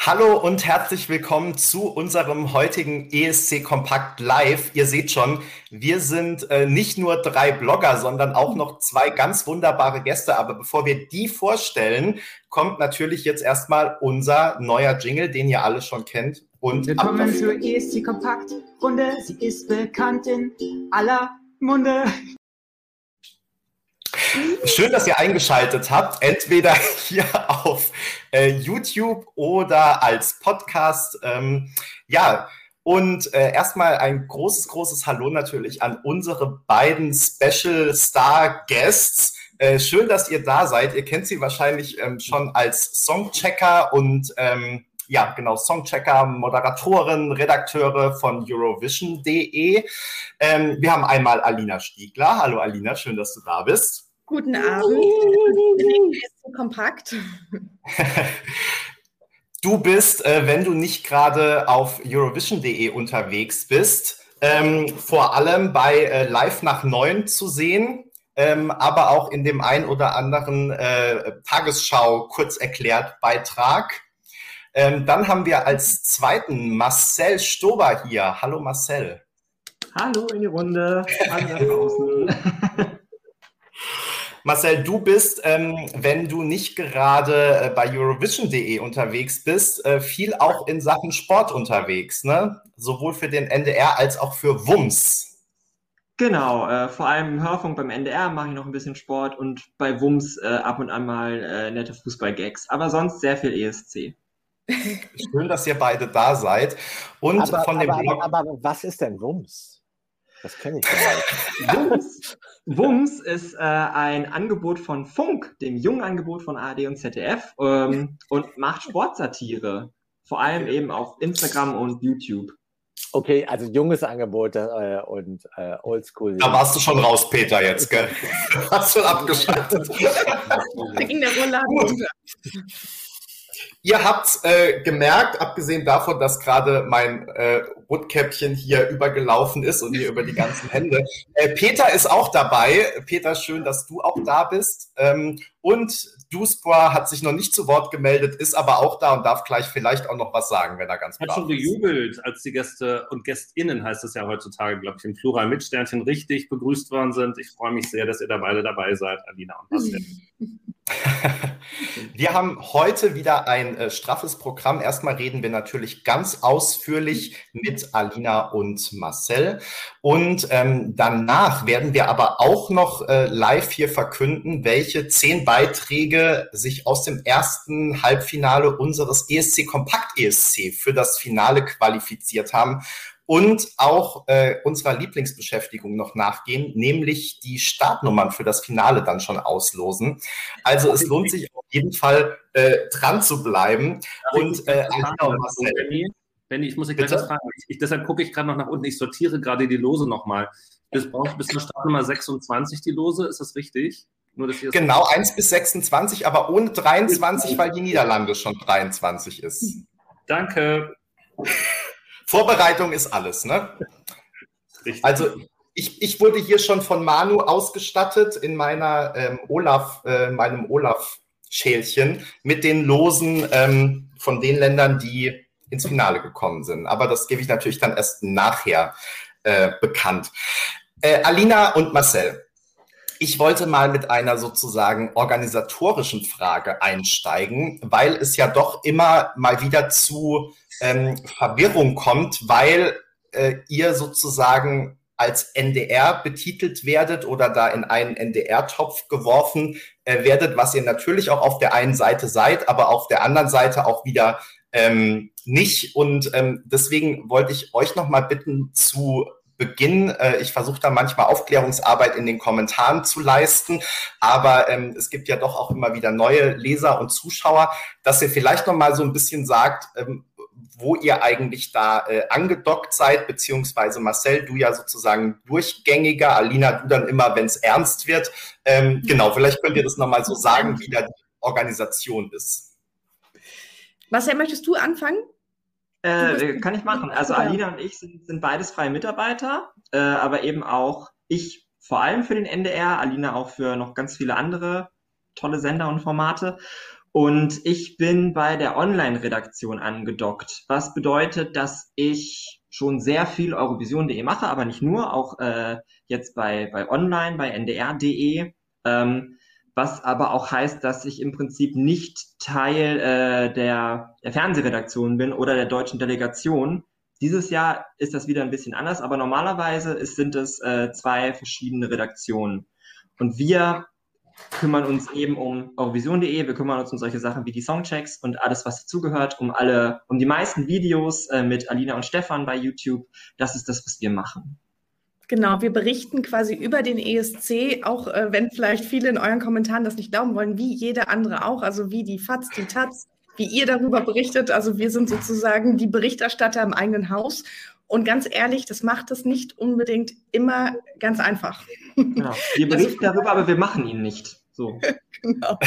Hallo und herzlich willkommen zu unserem heutigen ESC Kompakt Live. Ihr seht schon, wir sind äh, nicht nur drei Blogger, sondern auch noch zwei ganz wunderbare Gäste. Aber bevor wir die vorstellen, kommt natürlich jetzt erstmal unser neuer Jingle, den ihr alle schon kennt. Und Willkommen zur ESC Kompakt Runde. Sie ist bekannt in aller Munde. Schön, dass ihr eingeschaltet habt, entweder hier auf äh, YouTube oder als Podcast. Ähm, ja, und äh, erstmal ein großes, großes Hallo natürlich an unsere beiden Special Star Guests. Äh, schön, dass ihr da seid. Ihr kennt sie wahrscheinlich ähm, schon als Songchecker und ähm, ja, genau, Songchecker, Moderatoren, Redakteure von Eurovision.de. Ähm, wir haben einmal Alina Stiegler. Hallo Alina, schön, dass du da bist. Guten Abend. Kompakt. Du bist, äh, wenn du nicht gerade auf Eurovision.de unterwegs bist, ähm, vor allem bei äh, Live nach Neun zu sehen, ähm, aber auch in dem ein oder anderen äh, Tagesschau kurz erklärt Beitrag. Ähm, dann haben wir als zweiten Marcel Stober hier. Hallo Marcel. Hallo in die Runde. Hallo draußen. Marcel, du bist, ähm, wenn du nicht gerade äh, bei Eurovision.de unterwegs bist, äh, viel auch in Sachen Sport unterwegs, ne? Sowohl für den NDR als auch für WUMS. Genau, äh, vor allem im Hörfunk beim NDR mache ich noch ein bisschen Sport und bei WUMS äh, ab und an mal äh, nette Fußball-Gags, aber sonst sehr viel ESC. Schön, dass ihr beide da seid. Und aber, von dem aber, aber, aber was ist denn WUMS? Das kenne ich gar nicht. Wums, Wums ist äh, ein Angebot von Funk, dem jungen Angebot von ARD und ZDF, ähm, und macht Sportsatire. Vor allem eben auf Instagram und YouTube. Okay, also junges Angebot äh, und äh, oldschool. Da warst du schon raus, Peter, jetzt, gell? Hast du abgeschaltet. da ging der Rollladen Ihr habt äh, gemerkt, abgesehen davon, dass gerade mein äh, Rotkäppchen hier übergelaufen ist und mir über die ganzen Hände. Äh, Peter ist auch dabei. Peter, schön, dass du auch da bist. Ähm, und Duspra hat sich noch nicht zu Wort gemeldet, ist aber auch da und darf gleich vielleicht auch noch was sagen, wenn er ganz Hat schon gejubelt, als die Gäste und GästInnen, heißt es ja heutzutage, glaube ich, im Plural mit Sternchen richtig begrüßt worden sind. Ich freue mich sehr, dass ihr da beide dabei seid, Alina und Marcel. Wir haben heute wieder ein äh, straffes Programm. Erstmal reden wir natürlich ganz ausführlich mit Alina und Marcel. Und ähm, danach werden wir aber auch noch äh, live hier verkünden, welche zehn Beiträge sich aus dem ersten Halbfinale unseres ESC Kompakt ESC für das Finale qualifiziert haben und auch äh, unserer Lieblingsbeschäftigung noch nachgehen, nämlich die Startnummern für das Finale dann schon auslosen. Also es lohnt sich auf jeden Fall äh, dran zu bleiben. und äh, genau, Marcel, Benni, ich muss dich gleich was fragen. Ich, ich, deshalb gucke ich gerade noch nach unten. Ich sortiere gerade die Lose nochmal. Das braucht bis zur Startnummer 26 die Lose, ist das richtig? Nur, genau, 1 bis 26, aber ohne 23, weil die Niederlande schon 23 ist. Danke. Vorbereitung ist alles, ne? Richtig. Also ich, ich wurde hier schon von Manu ausgestattet in meiner ähm, Olaf, äh, meinem Olaf-Schälchen mit den Losen ähm, von den Ländern, die ins Finale gekommen sind. Aber das gebe ich natürlich dann erst nachher äh, bekannt. Äh, Alina und Marcel, ich wollte mal mit einer sozusagen organisatorischen Frage einsteigen, weil es ja doch immer mal wieder zu ähm, Verwirrung kommt, weil äh, ihr sozusagen als NDR betitelt werdet oder da in einen NDR-Topf geworfen äh, werdet, was ihr natürlich auch auf der einen Seite seid, aber auf der anderen Seite auch wieder ähm, nicht. Und ähm, deswegen wollte ich euch noch mal bitten zu Beginn. Äh, ich versuche da manchmal Aufklärungsarbeit in den Kommentaren zu leisten, aber ähm, es gibt ja doch auch immer wieder neue Leser und Zuschauer, dass ihr vielleicht noch mal so ein bisschen sagt, ähm, wo ihr eigentlich da äh, angedockt seid, beziehungsweise Marcel, du ja sozusagen durchgängiger, Alina, du dann immer, wenn es ernst wird. Ähm, genau, vielleicht könnt ihr das nochmal so sagen, wie da die Organisation ist. Marcel, möchtest du anfangen? Äh, kann ich machen. Also Alina und ich sind, sind beides freie Mitarbeiter, äh, aber eben auch ich vor allem für den NDR, Alina auch für noch ganz viele andere tolle Sender und Formate. Und ich bin bei der Online-Redaktion angedockt, was bedeutet, dass ich schon sehr viel Eurovision.de mache, aber nicht nur, auch äh, jetzt bei, bei Online, bei ndr.de. Ähm, was aber auch heißt, dass ich im Prinzip nicht Teil äh, der, der Fernsehredaktion bin oder der deutschen Delegation. Dieses Jahr ist das wieder ein bisschen anders, aber normalerweise ist, sind es äh, zwei verschiedene Redaktionen. Und wir kümmern uns eben um Eurovision.de, wir kümmern uns um solche Sachen wie die Songchecks und alles, was dazugehört, um alle, um die meisten Videos äh, mit Alina und Stefan bei YouTube. Das ist das, was wir machen. Genau, wir berichten quasi über den ESC, auch äh, wenn vielleicht viele in euren Kommentaren das nicht glauben wollen, wie jeder andere auch, also wie die FATS, die TATS, wie ihr darüber berichtet. Also wir sind sozusagen die Berichterstatter im eigenen Haus. Und ganz ehrlich, das macht es nicht unbedingt immer ganz einfach. Genau. Wir berichten also, darüber, aber wir machen ihn nicht. So. genau.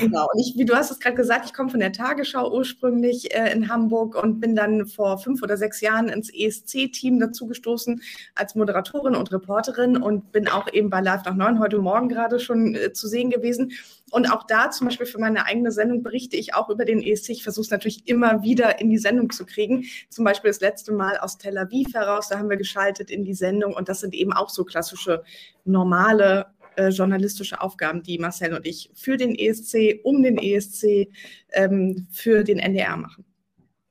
genau. Und ich, wie du hast es gerade gesagt, ich komme von der Tagesschau ursprünglich äh, in Hamburg und bin dann vor fünf oder sechs Jahren ins ESC-Team dazugestoßen als Moderatorin und Reporterin und bin auch eben bei Live nach neun heute Morgen gerade schon äh, zu sehen gewesen. Und auch da zum Beispiel für meine eigene Sendung berichte ich auch über den ESC. Ich versuche es natürlich immer wieder in die Sendung zu kriegen. Zum Beispiel das letzte Mal aus Tel Aviv heraus, da haben wir geschaltet in die Sendung und das sind eben auch so klassische normale äh, journalistische Aufgaben, die Marcel und ich für den ESC, um den ESC, ähm, für den NDR machen.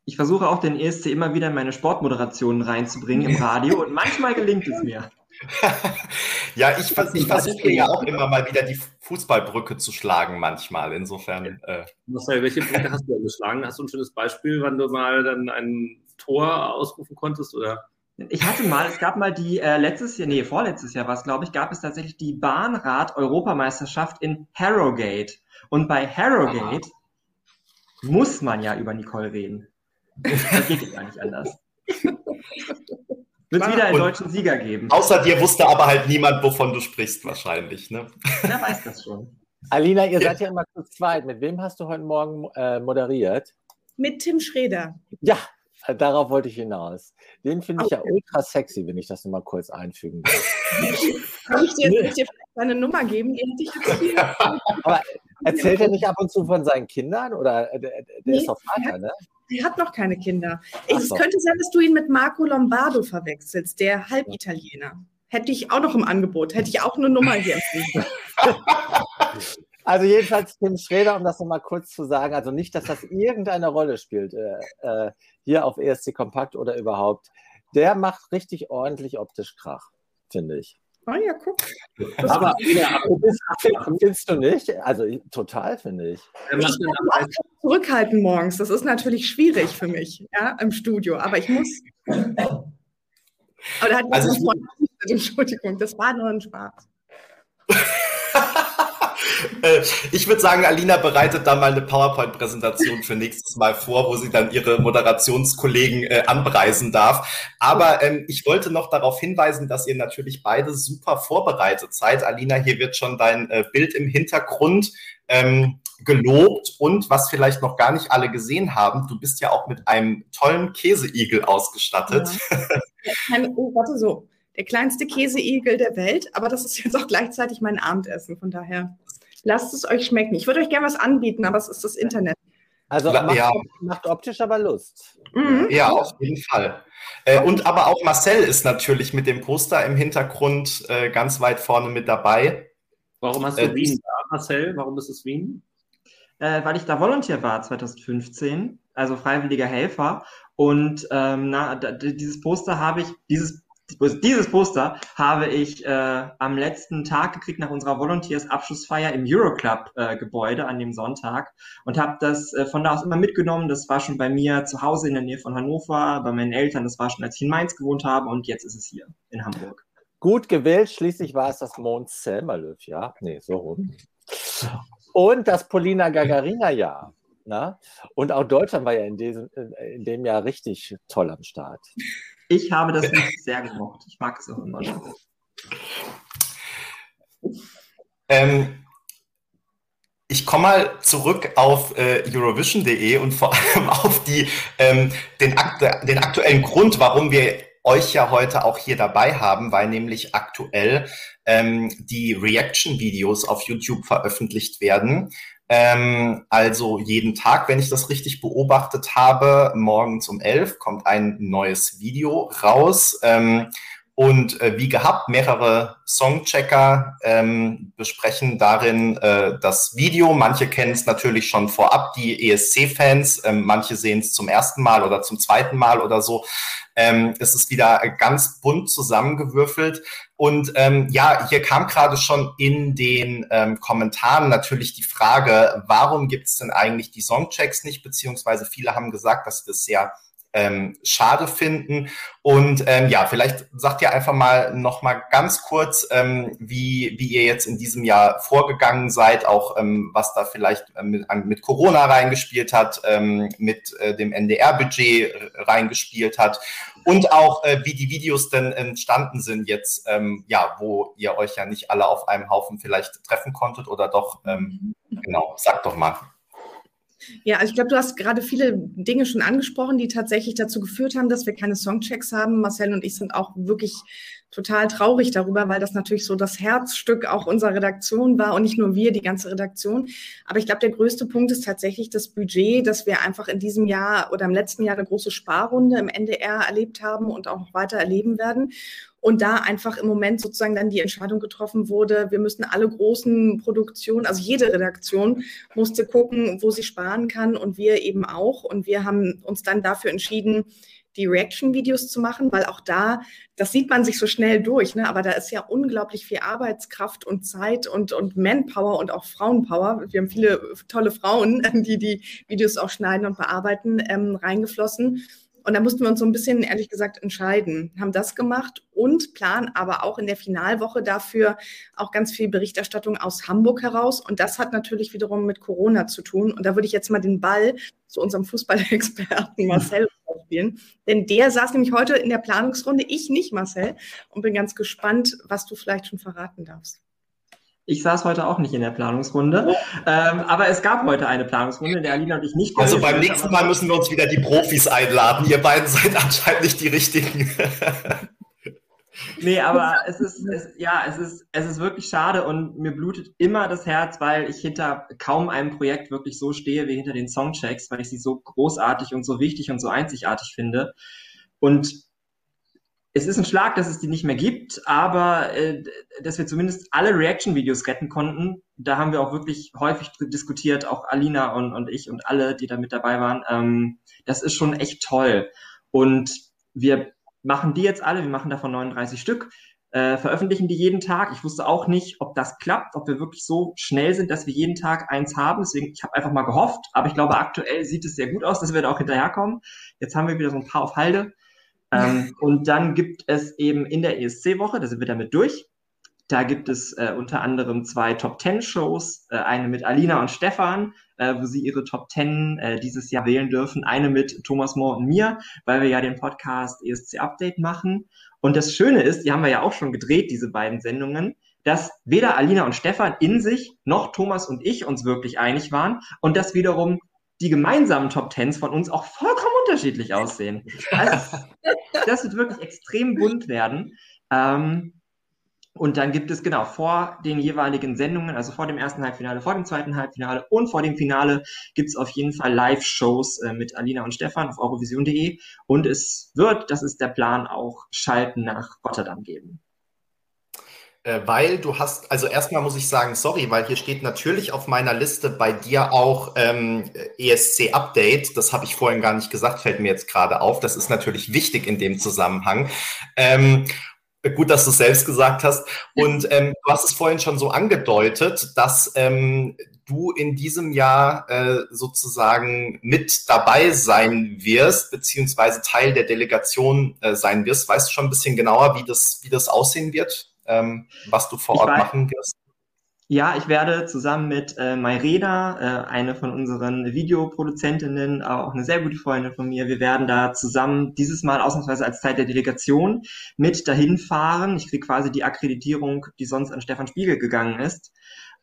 Ich versuche auch den ESC immer wieder in meine Sportmoderationen reinzubringen im Radio und manchmal gelingt es mir. ja, ich, ich versuche ja auch immer mal wieder die Fußballbrücke zu schlagen, manchmal. Insofern. Äh. Marcel, welche Brücke hast du denn geschlagen? Hast du ein schönes Beispiel, wann du mal dann ein Tor ausrufen konntest? Oder? Ich hatte mal, es gab mal die äh, letztes Jahr, nee, vorletztes Jahr war es, glaube ich, gab es tatsächlich die Bahnrad-Europameisterschaft in Harrogate. Und bei Harrogate ah. muss man ja über Nicole reden. Das geht ja gar nicht anders. Wird wieder einen deutschen Sieger geben. Außer dir wusste aber halt niemand, wovon du sprichst, wahrscheinlich. Ne? Wer weiß das schon. Alina, ihr seid ja immer zu zweit. Mit wem hast du heute Morgen äh, moderiert? Mit Tim Schreder. Ja, Darauf wollte ich hinaus. Den finde ich okay. ja ultra sexy, wenn ich das nochmal kurz einfügen darf. Kann ich dir, dir vielleicht seine Nummer geben? Die hätte ich jetzt hier. Aber erzählt er nicht ab und zu von seinen Kindern? Oder äh, der, der nee, ist doch Vater, ne? Er hat noch keine Kinder. Es so. könnte sein, dass du ihn mit Marco Lombardo verwechselst, der Halbitaliener. Hätte ich auch noch im Angebot. Hätte ich auch eine Nummer hier. Also jedenfalls Tim Schreder, um das nochmal kurz zu sagen, also nicht, dass das irgendeine Rolle spielt äh, äh, hier auf ESC Kompakt oder überhaupt. Der macht richtig ordentlich optisch Krach, finde ich. Ah ja, guck. aber ja, findest du nicht? Also total, finde ich. Ich muss zurückhalten morgens. Das ist natürlich schwierig für mich, ja, im Studio. Aber ich muss. Aber da hat also Entschuldigung, das war nur ein Spaß. Äh, ich würde sagen, Alina bereitet da mal eine PowerPoint-Präsentation für nächstes Mal vor, wo sie dann ihre Moderationskollegen äh, anpreisen darf. Aber ähm, ich wollte noch darauf hinweisen, dass ihr natürlich beide super vorbereitet seid. Alina, hier wird schon dein äh, Bild im Hintergrund ähm, gelobt und was vielleicht noch gar nicht alle gesehen haben, du bist ja auch mit einem tollen Käseigel ausgestattet. Ja. Oh, warte so. Der kleinste Käseigel der Welt, aber das ist jetzt auch gleichzeitig mein Abendessen, von daher. Lasst es euch schmecken. Ich würde euch gerne was anbieten, aber es ist das Internet. Also macht, ja. macht optisch aber Lust. Mhm. Ja, auf jeden Fall. Äh, und aber auch Marcel ist natürlich mit dem Poster im Hintergrund äh, ganz weit vorne mit dabei. Warum hast du äh, Wien da, Marcel? Warum ist es Wien? Äh, weil ich da Volontär war 2015, also freiwilliger Helfer. Und ähm, na, dieses Poster habe ich, dieses dieses Poster habe ich äh, am letzten Tag gekriegt nach unserer Volunteers-Abschlussfeier im Euroclub-Gebäude äh, an dem Sonntag und habe das äh, von da aus immer mitgenommen. Das war schon bei mir zu Hause in der Nähe von Hannover, bei meinen Eltern. Das war schon, als ich in Mainz gewohnt habe und jetzt ist es hier in Hamburg. Gut gewählt, schließlich war es das Mond Selmerlöw, ja? Nee, so rum. Und das Polina Gagarina-Jahr. Na? Und auch Deutschland war ja in, diesem, in dem Jahr richtig toll am Start. Ich habe das nicht sehr gemocht. Ich mag es auch immer noch. Ähm, ich komme mal zurück auf äh, Eurovision.de und vor allem auf die, ähm, den, den aktuellen Grund, warum wir euch ja heute auch hier dabei haben, weil nämlich aktuell ähm, die Reaction-Videos auf YouTube veröffentlicht werden Ähm, also jeden Tag, wenn ich das richtig beobachtet habe, morgens um elf kommt ein neues Video raus. Ähm, und äh, wie gehabt, mehrere Songchecker ähm, besprechen darin äh, das Video. Manche kennen es natürlich schon vorab, die ESC-Fans. Ähm, manche sehen es zum ersten Mal oder zum zweiten Mal oder so. Ähm, es ist wieder ganz bunt zusammengewürfelt. Und ähm, ja, hier kam gerade schon in den ähm, Kommentaren natürlich die Frage, warum gibt es denn eigentlich die Songchecks nicht? Beziehungsweise viele haben gesagt, dass das sehr ähm, schade finden. Und ähm, ja, vielleicht sagt ihr einfach mal noch mal ganz kurz, ähm, wie, wie ihr jetzt in diesem Jahr vorgegangen seid, auch ähm, was da vielleicht äh, mit, mit Corona reingespielt hat, ähm, mit äh, dem NDR-Budget reingespielt hat und auch äh, wie die Videos denn entstanden sind jetzt, ähm, ja, wo ihr euch ja nicht alle auf einem Haufen vielleicht treffen konntet oder doch, ähm, genau, sagt doch mal. Ja, also ich glaube, du hast gerade viele Dinge schon angesprochen, die tatsächlich dazu geführt haben, dass wir keine Songchecks haben. Marcel und ich sind auch wirklich total traurig darüber, weil das natürlich so das Herzstück auch unserer Redaktion war und nicht nur wir, die ganze Redaktion. Aber ich glaube, der größte Punkt ist tatsächlich das Budget, dass wir einfach in diesem Jahr oder im letzten Jahr eine große Sparrunde im NDR erlebt haben und auch weiter erleben werden. Und da einfach im Moment sozusagen dann die Entscheidung getroffen wurde, wir müssen alle großen Produktionen, also jede Redaktion musste gucken, wo sie sparen kann und wir eben auch. Und wir haben uns dann dafür entschieden, die Reaction-Videos zu machen, weil auch da, das sieht man sich so schnell durch, ne? aber da ist ja unglaublich viel Arbeitskraft und Zeit und, und Manpower und auch Frauenpower. Wir haben viele tolle Frauen, die die Videos auch schneiden und bearbeiten, ähm, reingeflossen. Und da mussten wir uns so ein bisschen, ehrlich gesagt, entscheiden. Haben das gemacht und planen aber auch in der Finalwoche dafür auch ganz viel Berichterstattung aus Hamburg heraus. Und das hat natürlich wiederum mit Corona zu tun. Und da würde ich jetzt mal den Ball zu unserem Fußballexperten Marcel spielen. Denn der saß nämlich heute in der Planungsrunde, ich nicht, Marcel. Und bin ganz gespannt, was du vielleicht schon verraten darfst. Ich saß heute auch nicht in der Planungsrunde, ähm, aber es gab heute eine Planungsrunde, in der Alina und ich nicht. Also beim nächsten Mal müssen wir uns wieder die Profis einladen. Ihr beiden seid anscheinend nicht die richtigen. nee, aber es ist, es, ja, es ist, es ist wirklich schade und mir blutet immer das Herz, weil ich hinter kaum einem Projekt wirklich so stehe wie hinter den Songchecks, weil ich sie so großartig und so wichtig und so einzigartig finde. Und es ist ein Schlag, dass es die nicht mehr gibt, aber äh, dass wir zumindest alle Reaction-Videos retten konnten, da haben wir auch wirklich häufig diskutiert, auch Alina und, und ich und alle, die da mit dabei waren. Ähm, das ist schon echt toll. Und wir machen die jetzt alle, wir machen davon 39 Stück, äh, veröffentlichen die jeden Tag. Ich wusste auch nicht, ob das klappt, ob wir wirklich so schnell sind, dass wir jeden Tag eins haben. Deswegen, ich habe einfach mal gehofft, aber ich glaube, aktuell sieht es sehr gut aus, dass wir da auch hinterherkommen. Jetzt haben wir wieder so ein paar auf Halde. Ähm, und dann gibt es eben in der ESC-Woche, da sind wir damit durch, da gibt es äh, unter anderem zwei Top Ten Shows, äh, eine mit Alina und Stefan, äh, wo sie ihre Top Ten äh, dieses Jahr wählen dürfen, eine mit Thomas Mohr und mir, weil wir ja den Podcast ESC Update machen. Und das Schöne ist, die haben wir ja auch schon gedreht, diese beiden Sendungen, dass weder Alina und Stefan in sich noch Thomas und ich uns wirklich einig waren und dass wiederum die gemeinsamen Top Tens von uns auch vollkommen unterschiedlich aussehen. Also, das wird wirklich extrem bunt werden. Ähm, und dann gibt es genau vor den jeweiligen Sendungen, also vor dem ersten Halbfinale, vor dem zweiten Halbfinale und vor dem Finale gibt es auf jeden Fall Live-Shows äh, mit Alina und Stefan auf eurovision.de. Und es wird, das ist der Plan, auch Schalten nach Rotterdam geben. Äh, weil du hast, also erstmal muss ich sagen, sorry, weil hier steht natürlich auf meiner Liste bei dir auch ähm, ESC Update. Das habe ich vorhin gar nicht gesagt, fällt mir jetzt gerade auf. Das ist natürlich wichtig in dem Zusammenhang. Ähm, gut, dass du es selbst gesagt hast. Und ähm, du hast es vorhin schon so angedeutet, dass ähm, du in diesem Jahr äh, sozusagen mit dabei sein wirst, beziehungsweise Teil der Delegation äh, sein wirst. Weißt du schon ein bisschen genauer, wie das, wie das aussehen wird? Ähm, was du vor Ort weiß, machen wirst? Ja, ich werde zusammen mit äh, Mayreda, äh, eine von unseren Videoproduzentinnen, auch eine sehr gute Freundin von mir, wir werden da zusammen dieses Mal ausnahmsweise als Teil der Delegation mit dahin fahren. Ich kriege quasi die Akkreditierung, die sonst an Stefan Spiegel gegangen ist.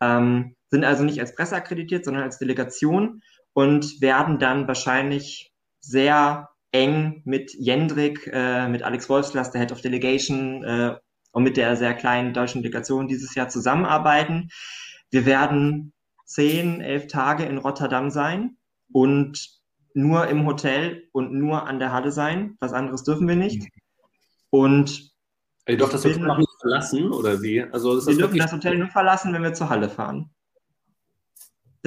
Ähm, sind also nicht als Presse akkreditiert, sondern als Delegation und werden dann wahrscheinlich sehr eng mit Jendrik, äh, mit Alex Wolfsglas, der Head of Delegation, äh, und mit der sehr kleinen deutschen Delegation dieses Jahr zusammenarbeiten. Wir werden zehn, elf Tage in Rotterdam sein und nur im Hotel und nur an der Halle sein. Was anderes dürfen wir nicht. Und Ihr dürft das Hotel noch nicht verlassen, oder wie? Also wir dürfen das Hotel nur verlassen, wenn wir zur Halle fahren.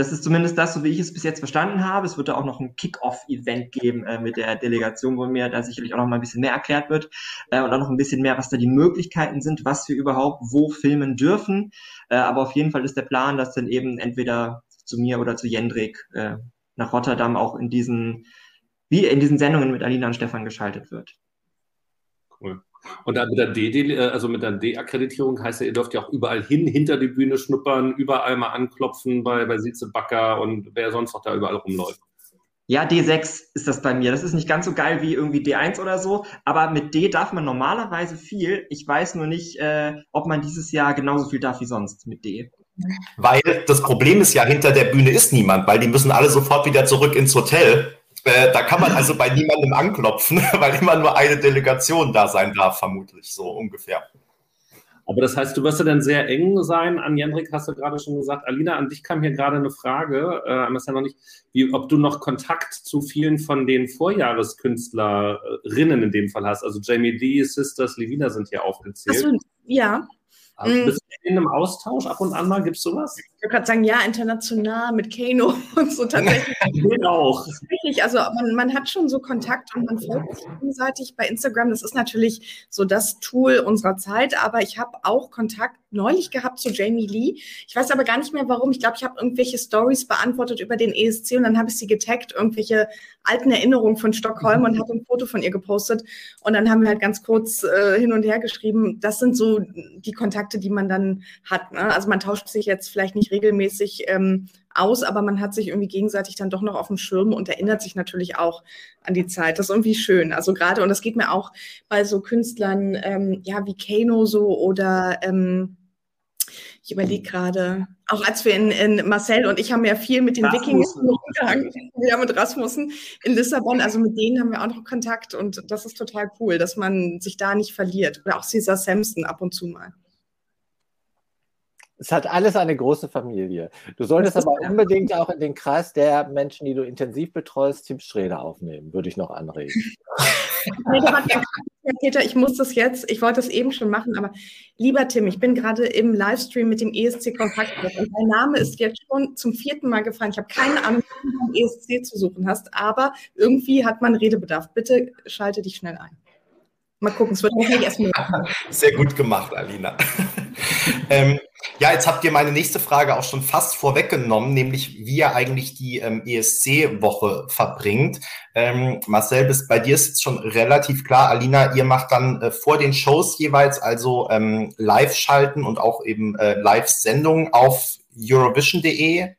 Das ist zumindest das, so wie ich es bis jetzt verstanden habe. Es wird da auch noch ein Kick-Off-Event geben äh, mit der Delegation, wo mir da sicherlich auch noch mal ein bisschen mehr erklärt wird äh, und auch noch ein bisschen mehr, was da die Möglichkeiten sind, was wir überhaupt wo filmen dürfen. Äh, aber auf jeden Fall ist der Plan, dass dann eben entweder zu mir oder zu Jendrik äh, nach Rotterdam auch in diesen, wie in diesen Sendungen mit Alina und Stefan geschaltet wird. Cool. Und dann mit der D, äh, also mit der D-Akkreditierung heißt ja, ihr dürft ja auch überall hin, hinter die Bühne schnuppern, überall mal anklopfen bei, bei Sieze Backer und wer sonst noch da überall rumläuft. Ja, D6 ist das bei mir. Das ist nicht ganz so geil wie irgendwie D1 oder so, aber mit D darf man normalerweise viel. Ich weiß nur nicht, äh, ob man dieses Jahr genauso viel darf wie sonst mit D. Weil das Problem ist ja, hinter der Bühne ist niemand, weil die müssen alle sofort wieder zurück ins Hotel. Äh, da kann man also bei niemandem anklopfen, weil immer nur eine Delegation da sein darf, vermutlich so ungefähr. Aber das heißt, du wirst ja dann sehr eng sein. An Jendrik hast du gerade schon gesagt. Alina, an dich kam hier gerade eine Frage, äh, ist ja noch nicht, wie, ob du noch Kontakt zu vielen von den Vorjahreskünstlerinnen in dem Fall hast. Also Jamie Lee, Sisters, Levina sind hier aufgezählt. Achso, ja. Also mhm. bist du in einem Austausch ab und an mal? Gibt es sowas? Ich würde gerade sagen, ja, international mit Kano und so tatsächlich. Auch. Also man, man hat schon so Kontakt und man folgt sich gegenseitig bei Instagram. Das ist natürlich so das Tool unserer Zeit, aber ich habe auch Kontakt neulich gehabt zu Jamie Lee. Ich weiß aber gar nicht mehr warum. Ich glaube, ich habe irgendwelche Stories beantwortet über den ESC und dann habe ich sie getaggt, irgendwelche alten Erinnerungen von Stockholm und habe ein Foto von ihr gepostet. Und dann haben wir halt ganz kurz äh, hin und her geschrieben. Das sind so die Kontakte, die man dann hat. Ne? Also man tauscht sich jetzt vielleicht nicht regelmäßig ähm, aus, aber man hat sich irgendwie gegenseitig dann doch noch auf dem Schirm und erinnert sich natürlich auch an die Zeit. Das ist irgendwie schön. Also gerade, und das geht mir auch bei so Künstlern, ähm, ja, wie Kano so oder ähm, ich überlege gerade, auch als wir in, in, Marcel und ich haben ja viel mit den Wikingers umgegangen, ja, mit Rasmussen in Lissabon, also mit denen haben wir auch noch Kontakt und das ist total cool, dass man sich da nicht verliert. Oder auch Cesar Sampson ab und zu mal. Es hat alles eine große Familie. Du solltest aber unbedingt auch in den Kreis der Menschen, die du intensiv betreust, Tim Schreder aufnehmen, würde ich noch anregen. Peter, ich muss das jetzt, ich wollte das eben schon machen, aber lieber Tim, ich bin gerade im Livestream mit dem ESC Kontakt und dein Name ist jetzt schon zum vierten Mal gefallen. Ich habe keine Ahnung, wie du beim ESC zu suchen hast, aber irgendwie hat man Redebedarf. Bitte schalte dich schnell ein. Mal gucken, es wird wahrscheinlich erstmal. Sehr gut gemacht, Alina. ähm, ja, jetzt habt ihr meine nächste Frage auch schon fast vorweggenommen, nämlich wie ihr eigentlich die ähm, ESC-Woche verbringt. Ähm, Marcel, bis bei dir ist jetzt schon relativ klar. Alina, ihr macht dann äh, vor den Shows jeweils also ähm, Live-Schalten und auch eben äh, Live-Sendungen auf Eurovision.de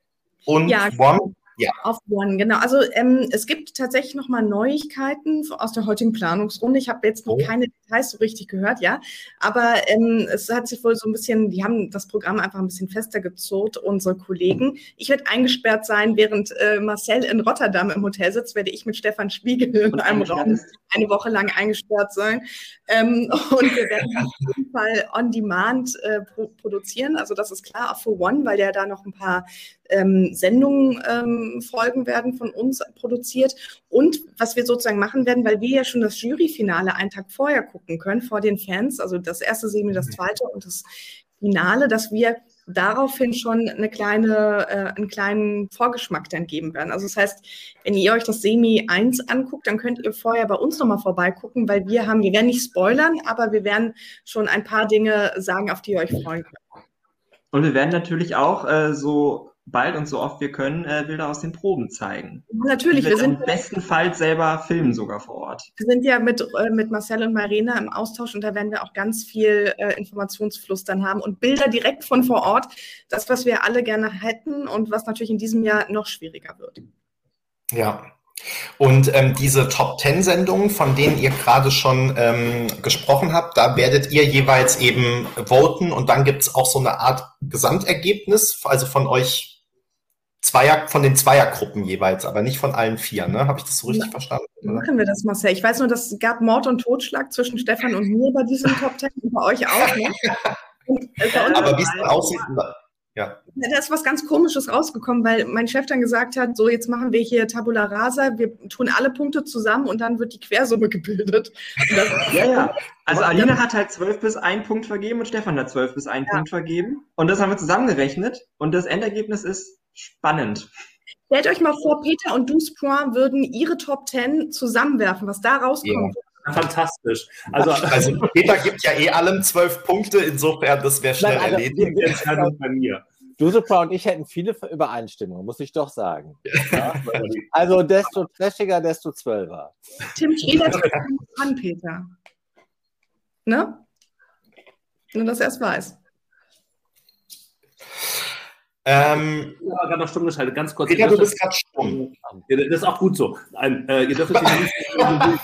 und ja, One. Ja. Auf One, genau. Also ähm, es gibt tatsächlich nochmal Neuigkeiten aus der heutigen Planungsrunde. Ich habe jetzt noch oh. keine Details so richtig gehört, ja. Aber ähm, es hat sich wohl so ein bisschen, die haben das Programm einfach ein bisschen fester gezurrt, unsere Kollegen. Ich werde eingesperrt sein, während äh, Marcel in Rotterdam im Hotel sitzt, werde ich mit Stefan Spiegel in einem Raum eine Woche lang eingesperrt sein. Ähm, und wir werden auf jeden Fall on demand äh, pro produzieren. Also das ist klar, auch für One, weil der da noch ein paar ähm, Sendungen ähm, folgen werden von uns produziert. Und was wir sozusagen machen werden, weil wir ja schon das Juryfinale einen Tag vorher gucken können, vor den Fans, also das erste Semi, das mhm. zweite und das Finale, dass wir daraufhin schon eine kleine, äh, einen kleinen Vorgeschmack dann geben werden. Also das heißt, wenn ihr euch das Semi 1 anguckt, dann könnt ihr vorher bei uns nochmal vorbeigucken, weil wir haben, wir werden nicht spoilern, aber wir werden schon ein paar Dinge sagen, auf die ihr euch freuen könnt. Und wir werden natürlich auch äh, so bald und so oft wir können äh, Bilder aus den Proben zeigen. Natürlich, wir sind im besten Fall selber filmen sogar vor Ort. Wir sind ja mit, äh, mit Marcel und Marina im Austausch und da werden wir auch ganz viel äh, Informationsfluss dann haben und Bilder direkt von vor Ort. Das, was wir alle gerne hätten und was natürlich in diesem Jahr noch schwieriger wird. Ja, und ähm, diese Top Ten Sendungen, von denen ihr gerade schon ähm, gesprochen habt, da werdet ihr jeweils eben voten und dann gibt es auch so eine Art Gesamtergebnis, also von euch Zweier, von den Zweiergruppen jeweils, aber nicht von allen vier, ne? Habe ich das so richtig ja. verstanden? Oder? Machen wir das, Marcel. Ich weiß nur, dass es gab Mord und Totschlag zwischen Stefan und mir bei diesem Top Ten und bei euch auch. Ne? aber wie es dann aussieht, ja. da ist was ganz Komisches rausgekommen, weil mein Chef dann gesagt hat, so jetzt machen wir hier Tabula Rasa, wir tun alle Punkte zusammen und dann wird die Quersumme gebildet. ja, ja. Also Alina hat halt 12 bis 1 Punkt vergeben und Stefan hat 12 bis 1 ja. Punkt vergeben. Und das haben wir zusammengerechnet und das Endergebnis ist spannend. Stellt euch mal vor, Peter und Duspoint würden ihre Top 10 zusammenwerfen, was da rauskommt. Ja. Fantastisch. Also, also Peter gibt ja eh allem zwölf Punkte, insofern das wäre schnell also, erledigt. Wir, wir, bei mir. Dusupra und ich hätten viele Übereinstimmungen, muss ich doch sagen. Ja? Also desto trashiger, desto zwölfer. Tim Schäler an, Peter. Ne? Nur, dass er es weiß. Ähm, ich habe gerade noch stumm geschaltet, ganz kurz. Peter, du bist gerade stumm. Ja, das ist auch gut so. Ein, äh, ihr dürft nicht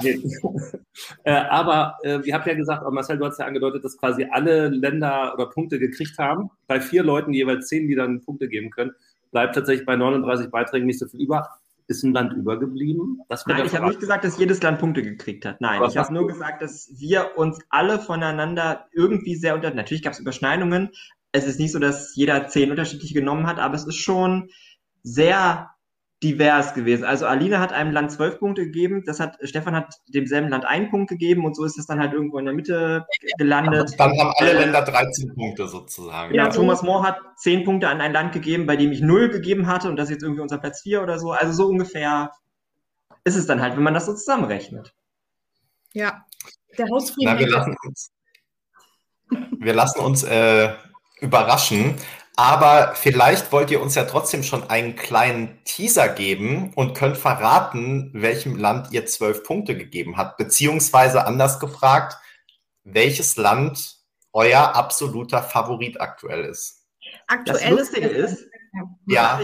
äh, aber äh, ihr habt ja gesagt, Marcel, du hast ja angedeutet, dass quasi alle Länder oder Punkte gekriegt haben. Bei vier Leuten, die jeweils zehn, die dann Punkte geben können, bleibt tatsächlich bei 39 Beiträgen nicht so viel über. Ist ein Land übergeblieben? Nein, ich habe nicht gesagt, dass jedes Land Punkte gekriegt hat. Nein, Was ich habe nur gesagt, dass wir uns alle voneinander irgendwie sehr unter. Natürlich gab es Überschneidungen. Es ist nicht so, dass jeder zehn unterschiedliche genommen hat, aber es ist schon sehr divers gewesen. Also Alina hat einem Land zwölf Punkte gegeben, das hat Stefan hat demselben Land einen Punkt gegeben und so ist es dann halt irgendwo in der Mitte gelandet. Dann haben alle Länder 13 Punkte sozusagen. Ja, Thomas Moore hat zehn Punkte an ein Land gegeben, bei dem ich null gegeben hatte und das ist jetzt irgendwie unser Platz vier oder so. Also so ungefähr ist es dann halt, wenn man das so zusammenrechnet. Ja, der Hausfrieden. Na, wir lassen uns, wir lassen uns äh, überraschen. Aber vielleicht wollt ihr uns ja trotzdem schon einen kleinen Teaser geben und könnt verraten, welchem Land ihr zwölf Punkte gegeben habt. Beziehungsweise anders gefragt, welches Land euer absoluter Favorit aktuell ist. Aktuell das Lustige ist, ja.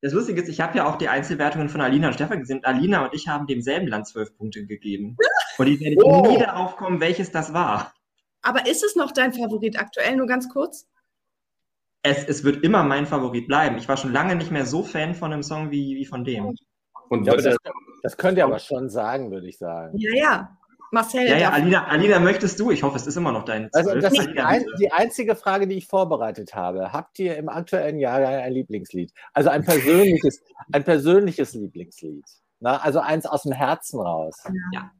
Das Lustige ist, ich habe ja auch die Einzelwertungen von Alina und Stefan gesehen. Alina und ich haben demselben Land zwölf Punkte gegeben. Und ich werde oh. nie darauf kommen, welches das war. Aber ist es noch dein Favorit aktuell? Nur ganz kurz es, es wird immer mein Favorit bleiben. Ich war schon lange nicht mehr so Fan von einem Song wie, wie von dem. Und ja, das, das könnt ihr aber schon sagen, würde ich sagen. Ja, ja. Marcel. Ja, ja, Alina, Alina, möchtest du? Ich hoffe, es ist immer noch dein. Also, das ist die, ein, die, einzige Frage, die ich vorbereitet habe. Habt ihr im aktuellen Jahr ein Lieblingslied? Also ein persönliches, ein persönliches Lieblingslied. Na, also eins aus dem Herzen raus. Ja.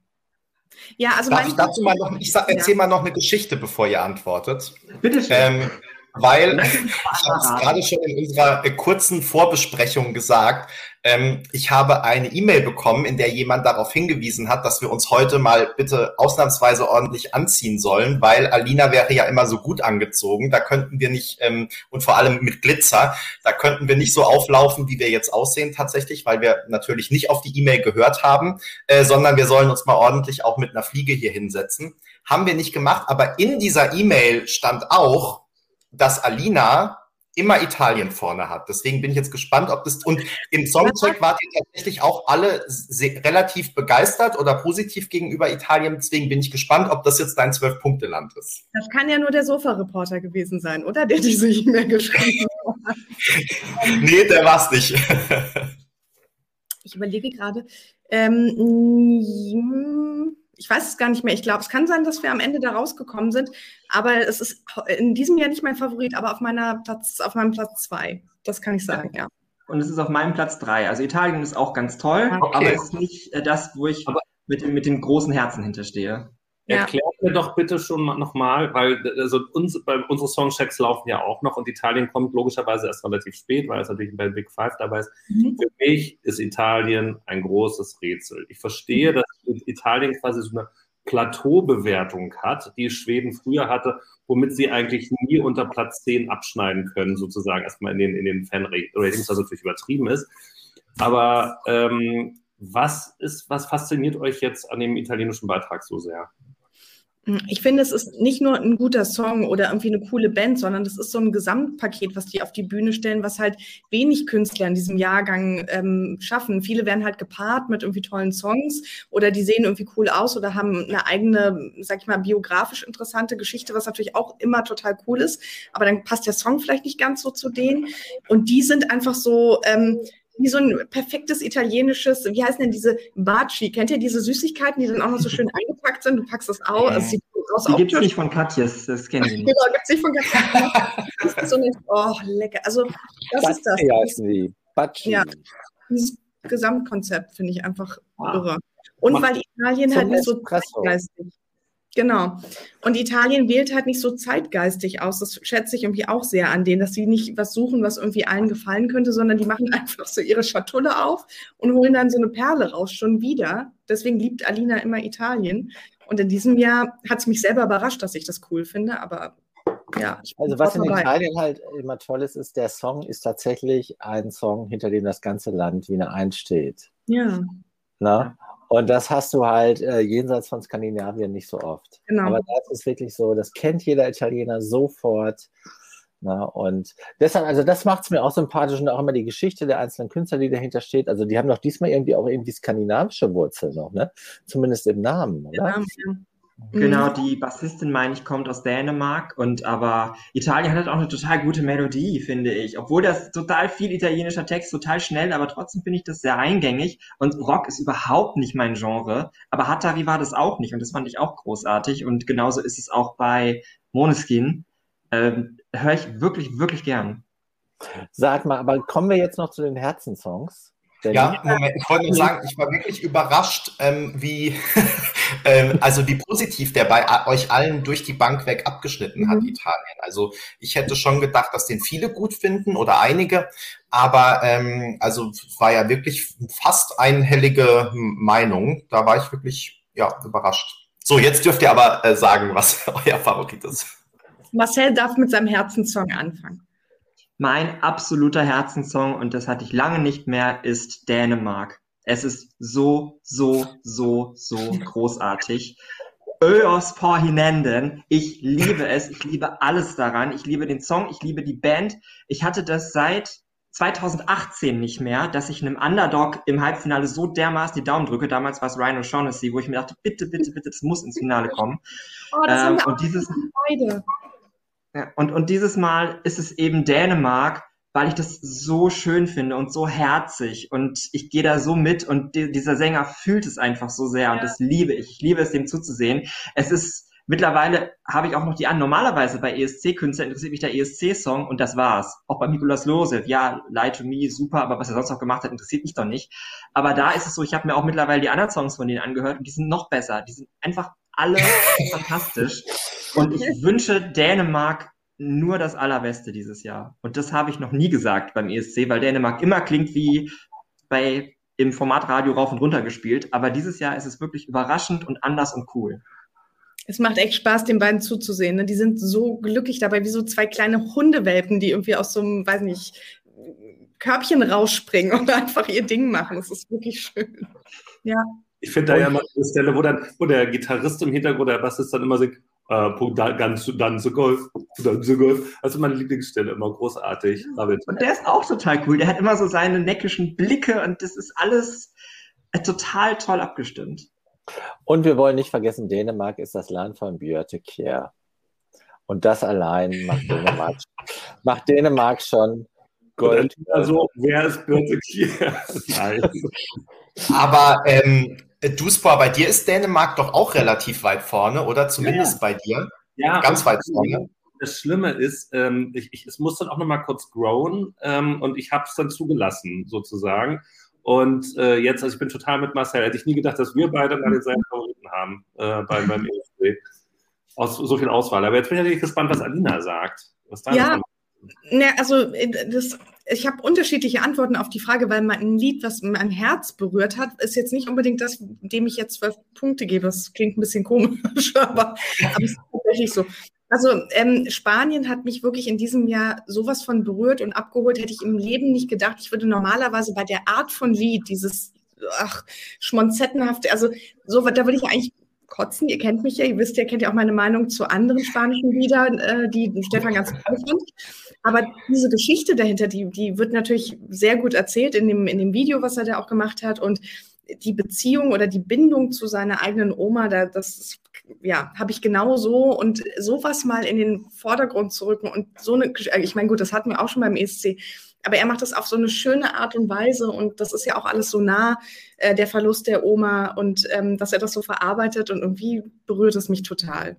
Ja, also Darf ich dazu mal noch, ich erzähle ja. mal noch eine Geschichte, bevor ihr antwortet. Bitte schön. Ähm, weil ich habe es gerade schon in unserer äh, kurzen Vorbesprechung gesagt. Ähm, ich habe eine E-Mail bekommen, in der jemand darauf hingewiesen hat, dass wir uns heute mal bitte ausnahmsweise ordentlich anziehen sollen, weil Alina wäre ja immer so gut angezogen. Da könnten wir nicht, ähm, und vor allem mit Glitzer, da könnten wir nicht so auflaufen, wie wir jetzt aussehen tatsächlich, weil wir natürlich nicht auf die E-Mail gehört haben, äh, sondern wir sollen uns mal ordentlich auch mit einer Fliege hier hinsetzen. Haben wir nicht gemacht, aber in dieser E-Mail stand auch, dass Alina immer Italien vorne hat. Deswegen bin ich jetzt gespannt, ob das und im Songcheck wart ihr tatsächlich auch alle relativ begeistert oder positiv gegenüber Italien. Deswegen bin ich gespannt, ob das jetzt dein Zwölf-Punkte-Land ist. Das kann ja nur der Sofa-Reporter gewesen sein, oder? Der diese E-Mail geschrieben hat. nee, der war es nicht. ich überlege gerade. Ähm, ich weiß es gar nicht mehr. Ich glaube, es kann sein, dass wir am Ende da rausgekommen sind, aber es ist in diesem Jahr nicht mein Favorit, aber auf meiner Platz, auf meinem Platz zwei. Das kann ich sagen, ja. Und es ist auf meinem Platz drei. Also Italien ist auch ganz toll, okay. aber es ist nicht äh, das, wo ich aber mit, dem, mit dem großen Herzen hinterstehe. Ja. Mir doch bitte schon nochmal, weil also uns, unsere Songchecks laufen ja auch noch und Italien kommt logischerweise erst relativ spät, weil es natürlich bei Big Five dabei ist. Mhm. Für mich ist Italien ein großes Rätsel. Ich verstehe, dass Italien quasi so eine Plateaubewertung hat, die Schweden früher hatte, womit sie eigentlich nie unter Platz 10 abschneiden können, sozusagen erstmal in den, in den Fan-Ratings, was natürlich übertrieben ist. Aber ähm, was ist, was fasziniert euch jetzt an dem italienischen Beitrag so sehr? Ich finde, es ist nicht nur ein guter Song oder irgendwie eine coole Band, sondern das ist so ein Gesamtpaket, was die auf die Bühne stellen, was halt wenig Künstler in diesem Jahrgang ähm, schaffen. Viele werden halt gepaart mit irgendwie tollen Songs oder die sehen irgendwie cool aus oder haben eine eigene, sag ich mal, biografisch interessante Geschichte, was natürlich auch immer total cool ist. Aber dann passt der Song vielleicht nicht ganz so zu denen. Und die sind einfach so, ähm, wie so ein perfektes italienisches, wie heißen denn diese Baci? Kennt ihr diese Süßigkeiten, die dann auch noch so schön eingepackt sind? Du packst das aus, also sieht Die gibt es nicht von Katjes, das kennen Sie nicht. Genau, gibt es nicht von Katjes. so nicht, oh, lecker. Also, das Batschi ist das. Heißen die. Batschi. Ja, dieses Gesamtkonzept finde ich einfach wow. irre. Und Mach weil Italien halt nicht so zeitgeistig. Genau. Und Italien wählt halt nicht so zeitgeistig aus. Das schätze ich irgendwie auch sehr an denen, dass sie nicht was suchen, was irgendwie allen gefallen könnte, sondern die machen einfach so ihre Schatulle auf und holen dann so eine Perle raus, schon wieder. Deswegen liebt Alina immer Italien. Und in diesem Jahr hat es mich selber überrascht, dass ich das cool finde, aber ja. Also was in dabei. Italien halt immer toll ist, ist, der Song ist tatsächlich ein Song, hinter dem das ganze Land wie eine Eins steht. Ja. Na? Und das hast du halt äh, jenseits von Skandinavien nicht so oft. Genau. Aber das ist wirklich so, das kennt jeder Italiener sofort. Na, und deshalb, also das macht es mir auch sympathisch und auch immer die Geschichte der einzelnen Künstler, die dahinter steht. Also die haben doch diesmal irgendwie auch irgendwie skandinavische Wurzeln noch, ne? Zumindest im Namen, oder? Namen, ja. Genau, mhm. die Bassistin, meine ich, kommt aus Dänemark und aber Italien hat auch eine total gute Melodie, finde ich. Obwohl das total viel italienischer Text, total schnell, aber trotzdem finde ich das sehr eingängig und Rock ist überhaupt nicht mein Genre, aber Hatari war das auch nicht und das fand ich auch großartig und genauso ist es auch bei Moneskin. Ähm, Höre ich wirklich, wirklich gern. Sag mal, aber kommen wir jetzt noch zu den Herzensongs? Ja, Moment, ich wollte nur sagen, ich war wirklich überrascht, ähm, wie, ähm, also wie positiv der bei euch allen durch die Bank weg abgeschnitten mhm. hat, Italien. Also ich hätte schon gedacht, dass den viele gut finden oder einige, aber ähm, also war ja wirklich fast einhellige Meinung. Da war ich wirklich ja überrascht. So, jetzt dürft ihr aber äh, sagen, was euer Favorit ist. Marcel darf mit seinem Herzenssong anfangen. Mein absoluter Herzenssong, und das hatte ich lange nicht mehr, ist Dänemark. Es ist so, so, so, so großartig. Öos por Hinenden. Ich liebe es. Ich liebe alles daran. Ich liebe den Song. Ich liebe die Band. Ich hatte das seit 2018 nicht mehr, dass ich einem Underdog im Halbfinale so dermaßen die Daumen drücke. Damals war es Ryan O'Shaughnessy, wo ich mir dachte, bitte, bitte, bitte, das muss ins Finale kommen. Oh, das ähm, haben wir und dieses, beide. Ja, und, und dieses Mal ist es eben Dänemark, weil ich das so schön finde und so herzig und ich gehe da so mit und die, dieser Sänger fühlt es einfach so sehr ja. und das liebe ich. Ich liebe es, dem zuzusehen. Es ist mittlerweile habe ich auch noch die an. Normalerweise bei ESC-Künstlern interessiert mich der ESC-Song und das war's. Auch bei Mikulas Lose, ja, Lie to Me, super, aber was er sonst noch gemacht hat, interessiert mich doch nicht. Aber da ist es so, ich habe mir auch mittlerweile die anderen Songs von denen angehört und die sind noch besser. Die sind einfach alle fantastisch. Und ich wünsche Dänemark nur das Allerbeste dieses Jahr. Und das habe ich noch nie gesagt beim ESC, weil Dänemark immer klingt wie bei im Format Radio rauf und runter gespielt. Aber dieses Jahr ist es wirklich überraschend und anders und cool. Es macht echt Spaß, den beiden zuzusehen. Ne? Die sind so glücklich dabei, wie so zwei kleine Hundewelpen, die irgendwie aus so einem, weiß nicht, Körbchen rausspringen und einfach ihr Ding machen. Das ist wirklich schön. Ja. Ich finde da ja mal eine Stelle, wo dann, wo der Gitarrist im Hintergrund, der Bassist dann immer singt, äh, Punkt, ganz, dann zu Golf, dann zu Golf. Also meine Lieblingsstelle, immer großartig. David. Und der ist auch total cool. Der hat immer so seine neckischen Blicke und das ist alles äh, total toll abgestimmt. Und wir wollen nicht vergessen, Dänemark ist das Land von Björte Kjær. Und das allein macht Dänemark, macht Dänemark schon Gold. Also, wer ist Björte Kjær? Aber ähm, Duspor, bei dir ist Dänemark doch auch relativ weit vorne, oder? Zumindest ja. bei dir. Ja, ganz weit vorne. Das Schlimme ist, ähm, ich, ich, es muss dann auch noch mal kurz growen ähm, und ich habe es dann zugelassen, sozusagen. Und äh, jetzt, also ich bin total mit Marcel, hätte ich nie gedacht, dass wir beide mal denselben Favoriten haben äh, beim, beim ESC. Aus so viel Auswahl. Aber jetzt bin ich natürlich gespannt, was Alina sagt. Was ja, ne, also äh, das, ich habe unterschiedliche Antworten auf die Frage, weil mein Lied, was mein Herz berührt hat, ist jetzt nicht unbedingt das, dem ich jetzt zwölf Punkte gebe. Das klingt ein bisschen komisch, aber, aber es ist tatsächlich so. Also ähm, Spanien hat mich wirklich in diesem Jahr sowas von berührt und abgeholt, hätte ich im Leben nicht gedacht. Ich würde normalerweise bei der Art von Lied, dieses ach, schmonzettenhafte, also so, da würde ich eigentlich kotzen. Ihr kennt mich ja, ihr wisst ja, kennt ja auch meine Meinung zu anderen spanischen Liedern, äh, die Stefan ganz toll fand. Aber diese Geschichte dahinter, die, die wird natürlich sehr gut erzählt in dem, in dem Video, was er da auch gemacht hat. Und die Beziehung oder die Bindung zu seiner eigenen Oma, da, das ja, habe ich genau so und sowas mal in den Vordergrund zu rücken und so eine, ich meine, gut, das hatten wir auch schon beim ESC, aber er macht das auf so eine schöne Art und Weise und das ist ja auch alles so nah, äh, der Verlust der Oma und ähm, dass er das so verarbeitet und irgendwie berührt es mich total.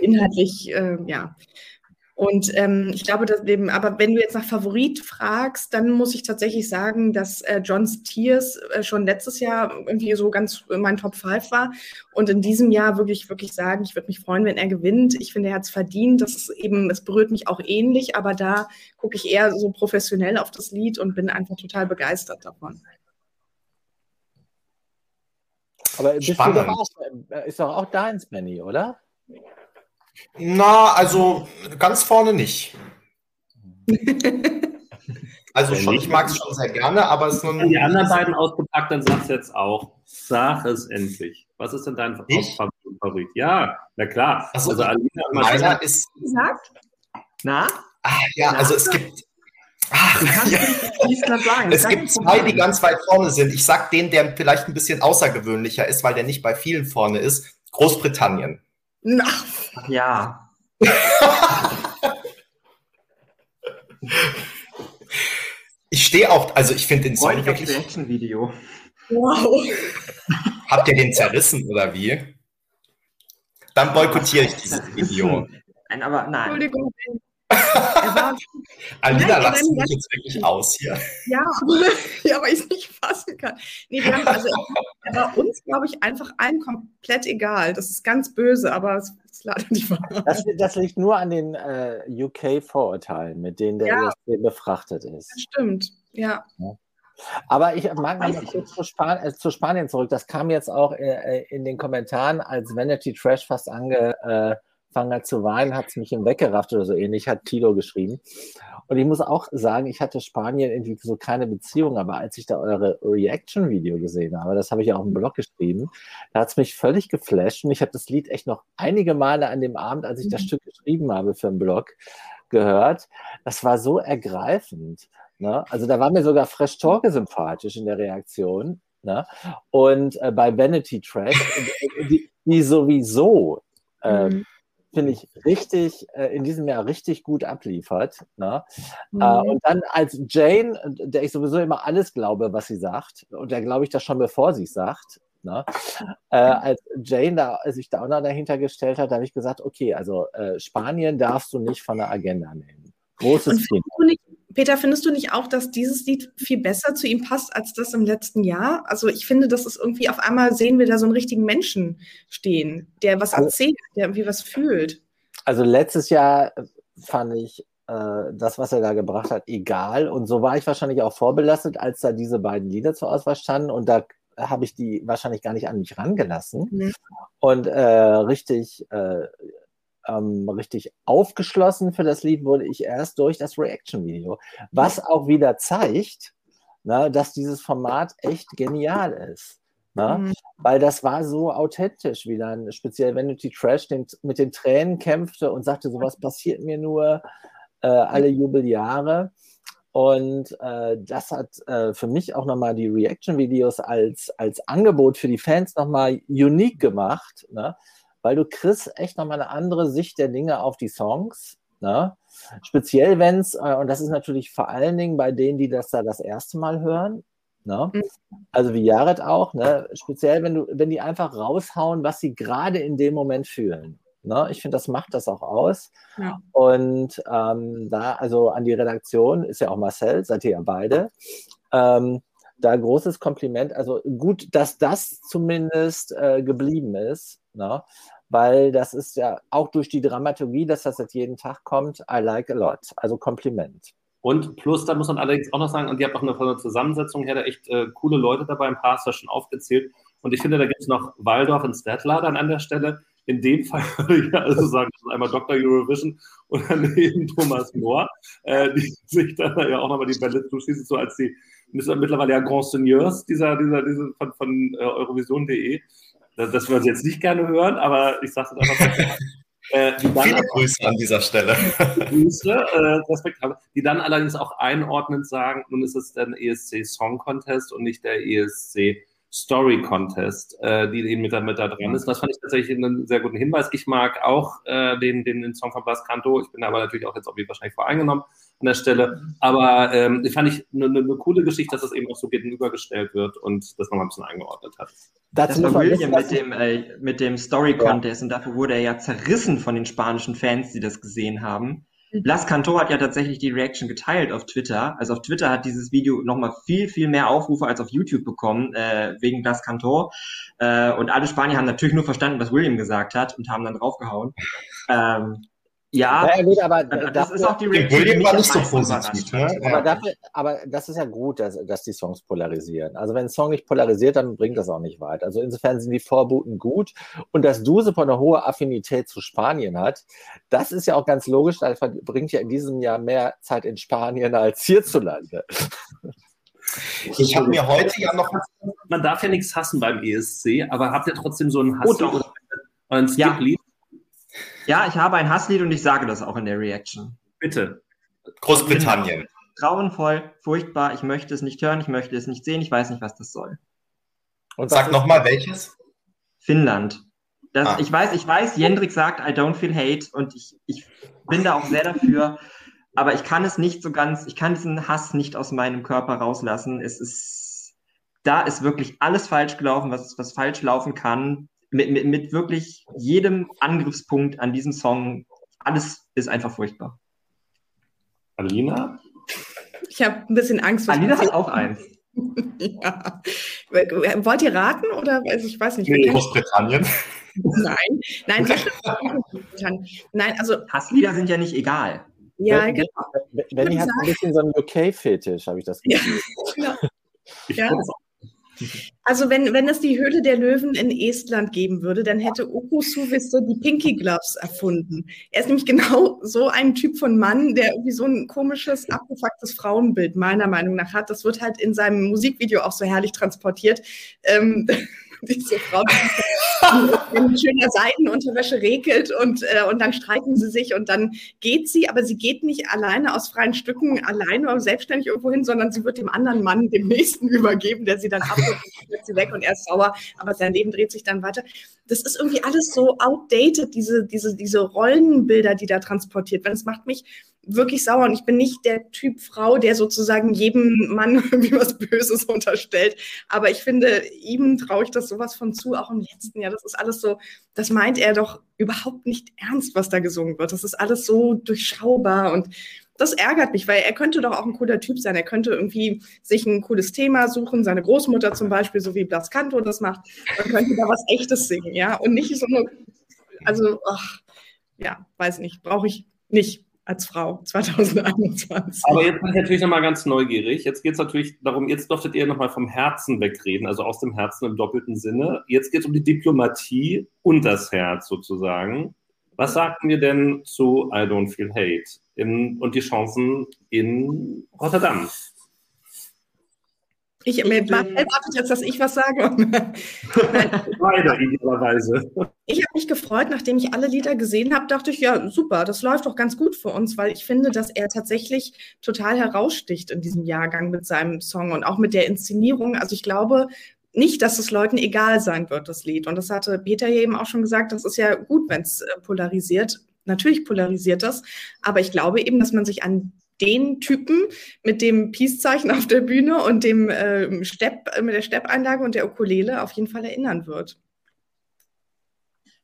Inhaltlich, äh, ja. Und ähm, ich glaube, dass eben, aber wenn du jetzt nach Favorit fragst, dann muss ich tatsächlich sagen, dass äh, Johns Tears äh, schon letztes Jahr irgendwie so ganz mein Top 5 war. Und in diesem Jahr wirklich, wirklich sagen, ich würde mich freuen, wenn er gewinnt. Ich finde, er hat es verdient. Das ist eben, es berührt mich auch ähnlich, aber da gucke ich eher so professionell auf das Lied und bin einfach total begeistert davon. Aber bist Spannend. du doch auch, ist doch auch deins, Benny, oder? Na, also ganz vorne nicht. Also schon, ich mag es schon sehr gerne, aber es ist nur Die anderen beiden ausgepackt, dann sag's jetzt auch. Sag es endlich. Was ist denn dein Favorit? Ja, na klar. Also, also Alina meiner ist. Gesagt? Na? Ach, ja, na? also es gibt. Ach, ja. Es gibt zwei, die ganz weit vorne sind. Ich sag den, der vielleicht ein bisschen außergewöhnlicher ist, weil der nicht bei vielen vorne ist. Großbritannien. Ach, ja. ich stehe auch, also ich finde den Song oh, wirklich. Reaction-Video. Wow. Habt ihr den zerrissen oder wie? Dann boykottiere ich dieses Video. Nein, aber nein. Entschuldigung. Alina, lass mich jetzt wirklich aus hier. Ja, ja weil ich es nicht fassen kann. Nee, wir haben also, bei uns, glaube ich, einfach allen komplett egal. Das ist ganz böse, aber es ist leider nicht wahr. Das, das liegt nur an den äh, UK-Vorurteilen, mit denen der ja. ESC befrachtet ist. Das stimmt, ja. ja. Aber ich mag mal kurz zu, Span äh, zu, Spanien zurück. Das kam jetzt auch äh, in den Kommentaren, als Vanity Trash fast ange hat zu weinen, hat es mich hinweggerafft oder so ähnlich, hat Tilo geschrieben. Und ich muss auch sagen, ich hatte Spanien irgendwie so keine Beziehung, aber als ich da eure Reaction-Video gesehen habe, das habe ich ja auch im Blog geschrieben, da hat es mich völlig geflasht und ich habe das Lied echt noch einige Male an dem Abend, als ich das mhm. Stück geschrieben habe für den Blog, gehört. Das war so ergreifend. Ne? Also da war mir sogar Fresh Talke sympathisch in der Reaktion. Ne? Und äh, bei Vanity Trash, die, die sowieso äh, mhm finde ich, richtig, äh, in diesem Jahr richtig gut abliefert. Ne? Mhm. Äh, und dann als Jane, der ich sowieso immer alles glaube, was sie sagt, und der glaube ich das schon bevor sie es sagt, ne? äh, als Jane da, sich da auch noch dahinter gestellt hat, habe ich gesagt, okay, also äh, Spanien darfst du nicht von der Agenda nehmen. Großes Thema. Peter, findest du nicht auch, dass dieses Lied viel besser zu ihm passt als das im letzten Jahr? Also ich finde, das ist irgendwie auf einmal sehen wir da so einen richtigen Menschen stehen, der was also erzählt, der irgendwie was fühlt. Also letztes Jahr fand ich äh, das, was er da gebracht hat, egal. Und so war ich wahrscheinlich auch vorbelastet, als da diese beiden Lieder zur Auswahl standen. Und da habe ich die wahrscheinlich gar nicht an mich rangelassen. Mhm. Und äh, richtig äh, ähm, richtig aufgeschlossen für das Lied wurde ich erst durch das Reaction-Video. Was auch wieder zeigt, ne, dass dieses Format echt genial ist. Ne? Mhm. Weil das war so authentisch, wie dann speziell Vanity Trash den, mit den Tränen kämpfte und sagte, sowas passiert mir nur äh, alle Jubeljahre. Und äh, das hat äh, für mich auch nochmal die Reaction-Videos als, als Angebot für die Fans nochmal unique gemacht. Ne? Weil du kriegst echt nochmal eine andere Sicht der Dinge auf die Songs. Ne? Speziell wenn es, äh, und das ist natürlich vor allen Dingen bei denen, die das da das erste Mal hören, ne? Mhm. also wie Jared auch, ne? speziell wenn du, wenn die einfach raushauen, was sie gerade in dem Moment fühlen. Ne? Ich finde, das macht das auch aus. Ja. Und ähm, da, also an die Redaktion, ist ja auch Marcel, seid ihr ja beide. Ähm, da großes Kompliment. Also gut, dass das zumindest äh, geblieben ist. Ne? Weil das ist ja auch durch die Dramaturgie, dass das jetzt jeden Tag kommt, I like a lot. Also Kompliment. Und plus, da muss man allerdings auch noch sagen, und ihr habt auch eine, Zusammensetzung her da echt äh, coole Leute dabei, ein paar hast du schon aufgezählt. Und ich finde, da gibt es noch Waldorf und Stadler dann an der Stelle. In dem Fall würde ich also sagen, das ist einmal Dr. Eurovision und daneben Thomas Mohr, äh, die sich dann ja auch nochmal die Bälle zuschließen, so als die mittlerweile ja Grand Seigneurs dieser, dieser, dieser von, von äh, Eurovision.de dass, dass wir uns jetzt nicht gerne hören, aber ich sage es einfach. Äh, Viele Grüße an dieser Stelle. Grüße, äh, respektabel, die dann allerdings auch einordnend sagen, nun ist es der ESC Song Contest und nicht der ESC Story Contest, äh, die eben mit, mit da dran ist. Das fand ich tatsächlich einen sehr guten Hinweis. Ich mag auch äh, den, den, den Song von Blas Canto. Ich bin aber natürlich auch jetzt irgendwie wahrscheinlich voreingenommen an der Stelle. Aber ähm, fand ich eine, eine, eine coole Geschichte, dass das eben auch so gegenübergestellt wird und das nochmal ein bisschen eingeordnet hat. Das war William mit dem, äh, mit dem Story Contest ja. und dafür wurde er ja zerrissen von den spanischen Fans, die das gesehen haben. Mhm. Blas Cantor hat ja tatsächlich die Reaction geteilt auf Twitter. Also auf Twitter hat dieses Video nochmal viel, viel mehr Aufrufe als auf YouTube bekommen, äh, wegen Blas Cantor. Äh, und alle Spanier haben natürlich nur verstanden, was William gesagt hat und haben dann draufgehauen. Ähm, ja, ja gut, aber das dafür, ist auch die William war nicht so positiv. Ne? Aber, dafür, aber das ist ja gut, dass, dass die Songs polarisieren. Also wenn ein Song nicht polarisiert, dann bringt das auch nicht weit. Also insofern sind die Vorbuten gut. Und dass Dusepor eine hohe Affinität zu Spanien hat, das ist ja auch ganz logisch. Er verbringt ja in diesem Jahr mehr Zeit in Spanien als hierzulande. Ich habe mir heute ja noch. Man darf ja nichts hassen beim ESC, aber habt ihr trotzdem so einen Hass oh, oder ein Skip-Lied? Ja. Ja, ich habe ein Hasslied und ich sage das auch in der Reaction. Bitte. Großbritannien. Grauenvoll, furchtbar, ich möchte es nicht hören, ich möchte es nicht sehen, ich weiß nicht, was das soll. Und sag nochmal welches? Finnland. Das, ah. Ich weiß, ich weiß, Jendrik sagt, I don't feel hate und ich, ich bin da auch sehr dafür, aber ich kann es nicht so ganz, ich kann diesen Hass nicht aus meinem Körper rauslassen. Es ist, da ist wirklich alles falsch gelaufen, was, was falsch laufen kann mit, mit, mit wirklich jedem Angriffspunkt an diesem Song, alles ist einfach furchtbar. Alina? Ich habe ein bisschen Angst. Alina hat auch eins. ja. Wollt ihr raten oder also ich weiß nicht. Nee, Großbritannien. Nein, nein, nein, also Hasslieder sind ja nicht egal. Ja, genau. Benny hat ein bisschen so einen UK-Fetisch, habe ich das Gefühl. Ja, genau. Ich ja. Also wenn, wenn es die Höhle der Löwen in Estland geben würde, dann hätte Oko Suviste die Pinky Gloves erfunden. Er ist nämlich genau so ein Typ von Mann, der irgendwie so ein komisches, abgefucktes Frauenbild meiner Meinung nach hat. Das wird halt in seinem Musikvideo auch so herrlich transportiert. Ähm, diese Frau, die in schöner Seidenunterwäsche regelt und, äh, und dann streiten sie sich und dann geht sie, aber sie geht nicht alleine aus freien Stücken, alleine oder selbstständig irgendwo hin, sondern sie wird dem anderen Mann, dem nächsten übergeben, der sie dann abholt und sie weg und er ist sauer, aber sein Leben dreht sich dann weiter. Das ist irgendwie alles so outdated, diese, diese, diese Rollenbilder, die da transportiert werden. Das macht mich wirklich sauer und ich bin nicht der Typ Frau, der sozusagen jedem Mann irgendwie was Böses unterstellt. Aber ich finde, ihm traue ich das sowas von zu, auch im letzten Jahr. Das ist alles so, das meint er doch überhaupt nicht ernst, was da gesungen wird. Das ist alles so durchschaubar und das ärgert mich, weil er könnte doch auch ein cooler Typ sein. Er könnte irgendwie sich ein cooles Thema suchen, seine Großmutter zum Beispiel, so wie Blas Canto das macht, und könnte da was Echtes singen, ja. Und nicht so eine, also, ach, ja, weiß nicht, brauche ich nicht als Frau 2021. Aber jetzt bin ich natürlich nochmal ganz neugierig. Jetzt geht es natürlich darum, jetzt dürftet ihr nochmal vom Herzen wegreden, also aus dem Herzen im doppelten Sinne. Jetzt geht es um die Diplomatie und das Herz sozusagen. Was sagten wir denn zu I Don't Feel Hate in, und die Chancen in Rotterdam? Ich, ich erwartet jetzt, dass ich was sage. Beide, idealerweise. Ich habe mich gefreut, nachdem ich alle Lieder gesehen habe, dachte ich, ja, super, das läuft doch ganz gut für uns, weil ich finde, dass er tatsächlich total heraussticht in diesem Jahrgang mit seinem Song und auch mit der Inszenierung. Also ich glaube, nicht, dass es Leuten egal sein wird, das Lied. Und das hatte Peter hier eben auch schon gesagt, das ist ja gut, wenn es äh, polarisiert. Natürlich polarisiert das, aber ich glaube eben, dass man sich an den Typen mit dem Peace-Zeichen auf der Bühne und dem äh, Stepp, mit der Steppeinlage und der Ukulele auf jeden Fall erinnern wird.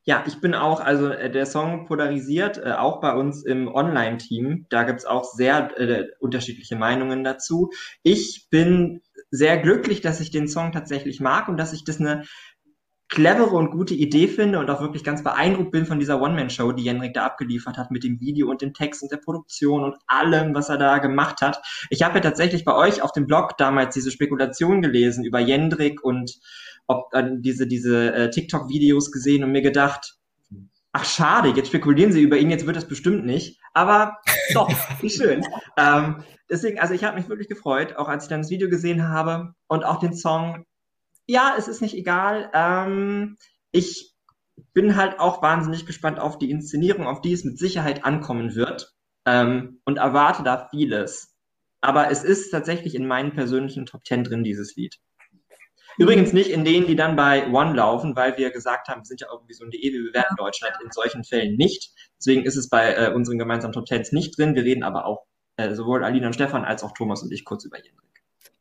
Ja, ich bin auch, also äh, der Song polarisiert, äh, auch bei uns im Online-Team. Da gibt es auch sehr äh, unterschiedliche Meinungen dazu. Ich bin sehr glücklich, dass ich den Song tatsächlich mag und dass ich das eine clevere und gute Idee finde und auch wirklich ganz beeindruckt bin von dieser One-Man-Show, die Jenrik da abgeliefert hat mit dem Video und dem Text und der Produktion und allem, was er da gemacht hat. Ich habe ja tatsächlich bei euch auf dem Blog damals diese Spekulation gelesen über Jendrik und ob äh, diese, diese äh, TikTok-Videos gesehen und mir gedacht, ach schade, jetzt spekulieren sie über ihn, jetzt wird das bestimmt nicht. Aber doch, wie schön. Ähm, deswegen, also ich habe mich wirklich gefreut, auch als ich dann das Video gesehen habe und auch den Song ja, es ist nicht egal. Ähm, ich bin halt auch wahnsinnig gespannt auf die Inszenierung, auf die es mit Sicherheit ankommen wird ähm, und erwarte da vieles. Aber es ist tatsächlich in meinen persönlichen Top Ten drin, dieses Lied. Übrigens nicht in denen, die dann bei One laufen, weil wir gesagt haben, wir sind ja irgendwie so ein DE, wir bewerten Deutschland in solchen Fällen nicht. Deswegen ist es bei äh, unseren gemeinsamen Top Tens nicht drin. Wir reden aber auch äh, sowohl Alina und Stefan als auch Thomas und ich kurz über Jendrik.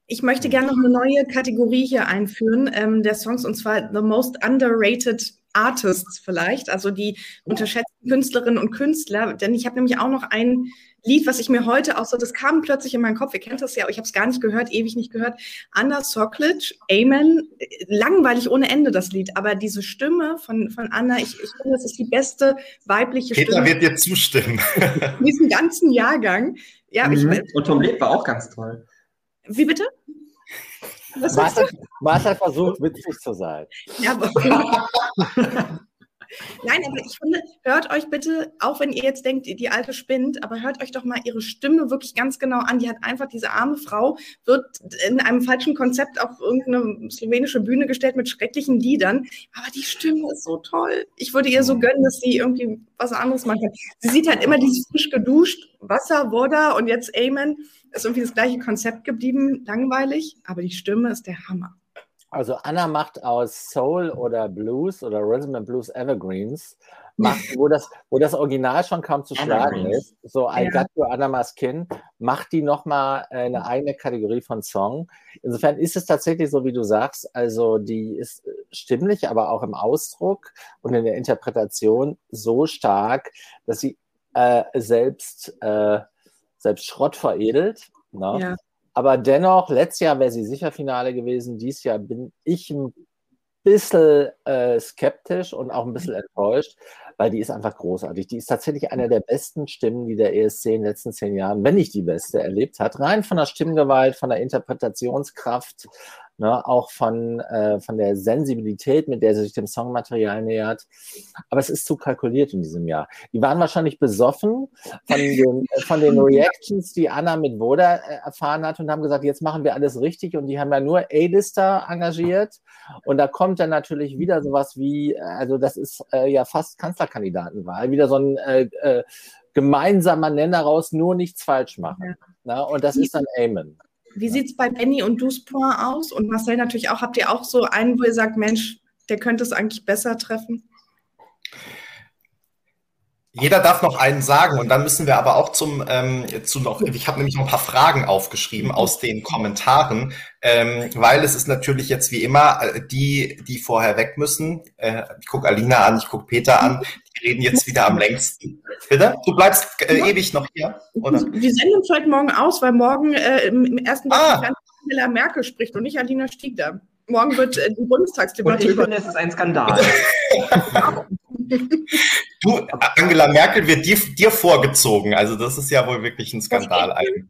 Ich möchte gerne noch eine neue Kategorie hier einführen, ähm, der Songs, und zwar The Most Underrated Artists vielleicht, also die unterschätzten Künstlerinnen und Künstler. Denn ich habe nämlich auch noch ein Lied, was ich mir heute auch so, das kam plötzlich in meinen Kopf, ihr kennt das ja, aber ich habe es gar nicht gehört, ewig nicht gehört. Anna Soklic, Amen, langweilig ohne Ende das Lied, aber diese Stimme von, von Anna, ich, ich finde, das ist die beste weibliche Peter Stimme. wird dir zustimmen. In diesem ganzen Jahrgang. Ja, Mhm. ich, Und Tom Leb war auch ganz toll. Wie bitte? Was? Martha, Martha versucht, witzig zu sein. Ja, aber Nein, aber ich finde, hört euch bitte, auch wenn ihr jetzt denkt, die alte spinnt, aber hört euch doch mal ihre Stimme wirklich ganz genau an. Die hat einfach, diese arme Frau, wird in einem falschen Konzept auf irgendeine slowenische Bühne gestellt mit schrecklichen Liedern. Aber die Stimme ist so toll. Ich würde ihr so gönnen, dass sie irgendwie was anderes machen kann. Sie sieht halt immer dieses frisch geduscht, Wasser, Woda und jetzt Amen. Ist irgendwie das gleiche Konzept geblieben, langweilig, aber die Stimme ist der Hammer. Also Anna macht aus Soul oder Blues oder Rhythm and Blues Evergreens, macht, wo, das, wo das Original schon kaum zu schlagen ist, so I Ja. Got Your Anama's Kin, macht die nochmal eine eigene Kategorie von Song. Insofern ist es tatsächlich so, wie du sagst, also die ist stimmlich, aber auch im Ausdruck und in der Interpretation so stark, dass sie äh, selbst, äh, selbst Schrott veredelt. Ne? Ja. Aber dennoch, letztes Jahr wäre sie sicher Finale gewesen. Dieses Jahr bin ich ein bisschen äh, skeptisch und auch ein bisschen enttäuscht, weil die ist einfach großartig. Die ist tatsächlich eine der besten Stimmen, die der ESC in den letzten zehn Jahren, wenn nicht die beste, erlebt hat. Rein von der Stimmgewalt, von der Interpretationskraft, ne, auch von, äh, von der Sensibilität, mit der sie sich dem Songmaterial nähert. Aber es ist zu kalkuliert in diesem Jahr. Die waren wahrscheinlich besoffen von den, von den Reactions, die Anna mit Voda äh, erfahren hat und haben gesagt, jetzt machen wir alles richtig. Und die haben ja nur A-Lister engagiert. Und da kommt dann natürlich wieder sowas wie, äh, also das ist äh, ja fast Kanzlerkandidatenwahl, wieder so ein äh, äh, gemeinsamer Nenner raus, nur nichts falsch machen. Na, und das ist dann Amen. Wie sieht es bei Benny und Duspoint aus? Und Marcel natürlich auch. Habt ihr auch so einen, wo ihr sagt, Mensch, der könnte es eigentlich besser treffen? Jeder darf noch einen sagen und dann müssen wir aber auch zum ähm, zu noch. Ich habe nämlich noch ein paar Fragen aufgeschrieben aus den Kommentaren, ähm, weil es ist natürlich jetzt wie immer äh, die, die vorher weg müssen. Äh, ich gucke Alina an, ich gucke Peter an. Die reden jetzt wieder am längsten. Bitte? Du bleibst äh, ewig noch hier, oder? Wir senden uns heute Morgen aus, weil morgen äh, im, im ersten Ah. Tag Angela Merkel spricht und nicht Alina Stiegler. Morgen wird äh, die Und Bundestagsdebatte ich über. finde, es ist ein Skandal. Du, Angela Merkel wird dir, dir vorgezogen. Also das ist ja wohl wirklich ein Skandal eigentlich.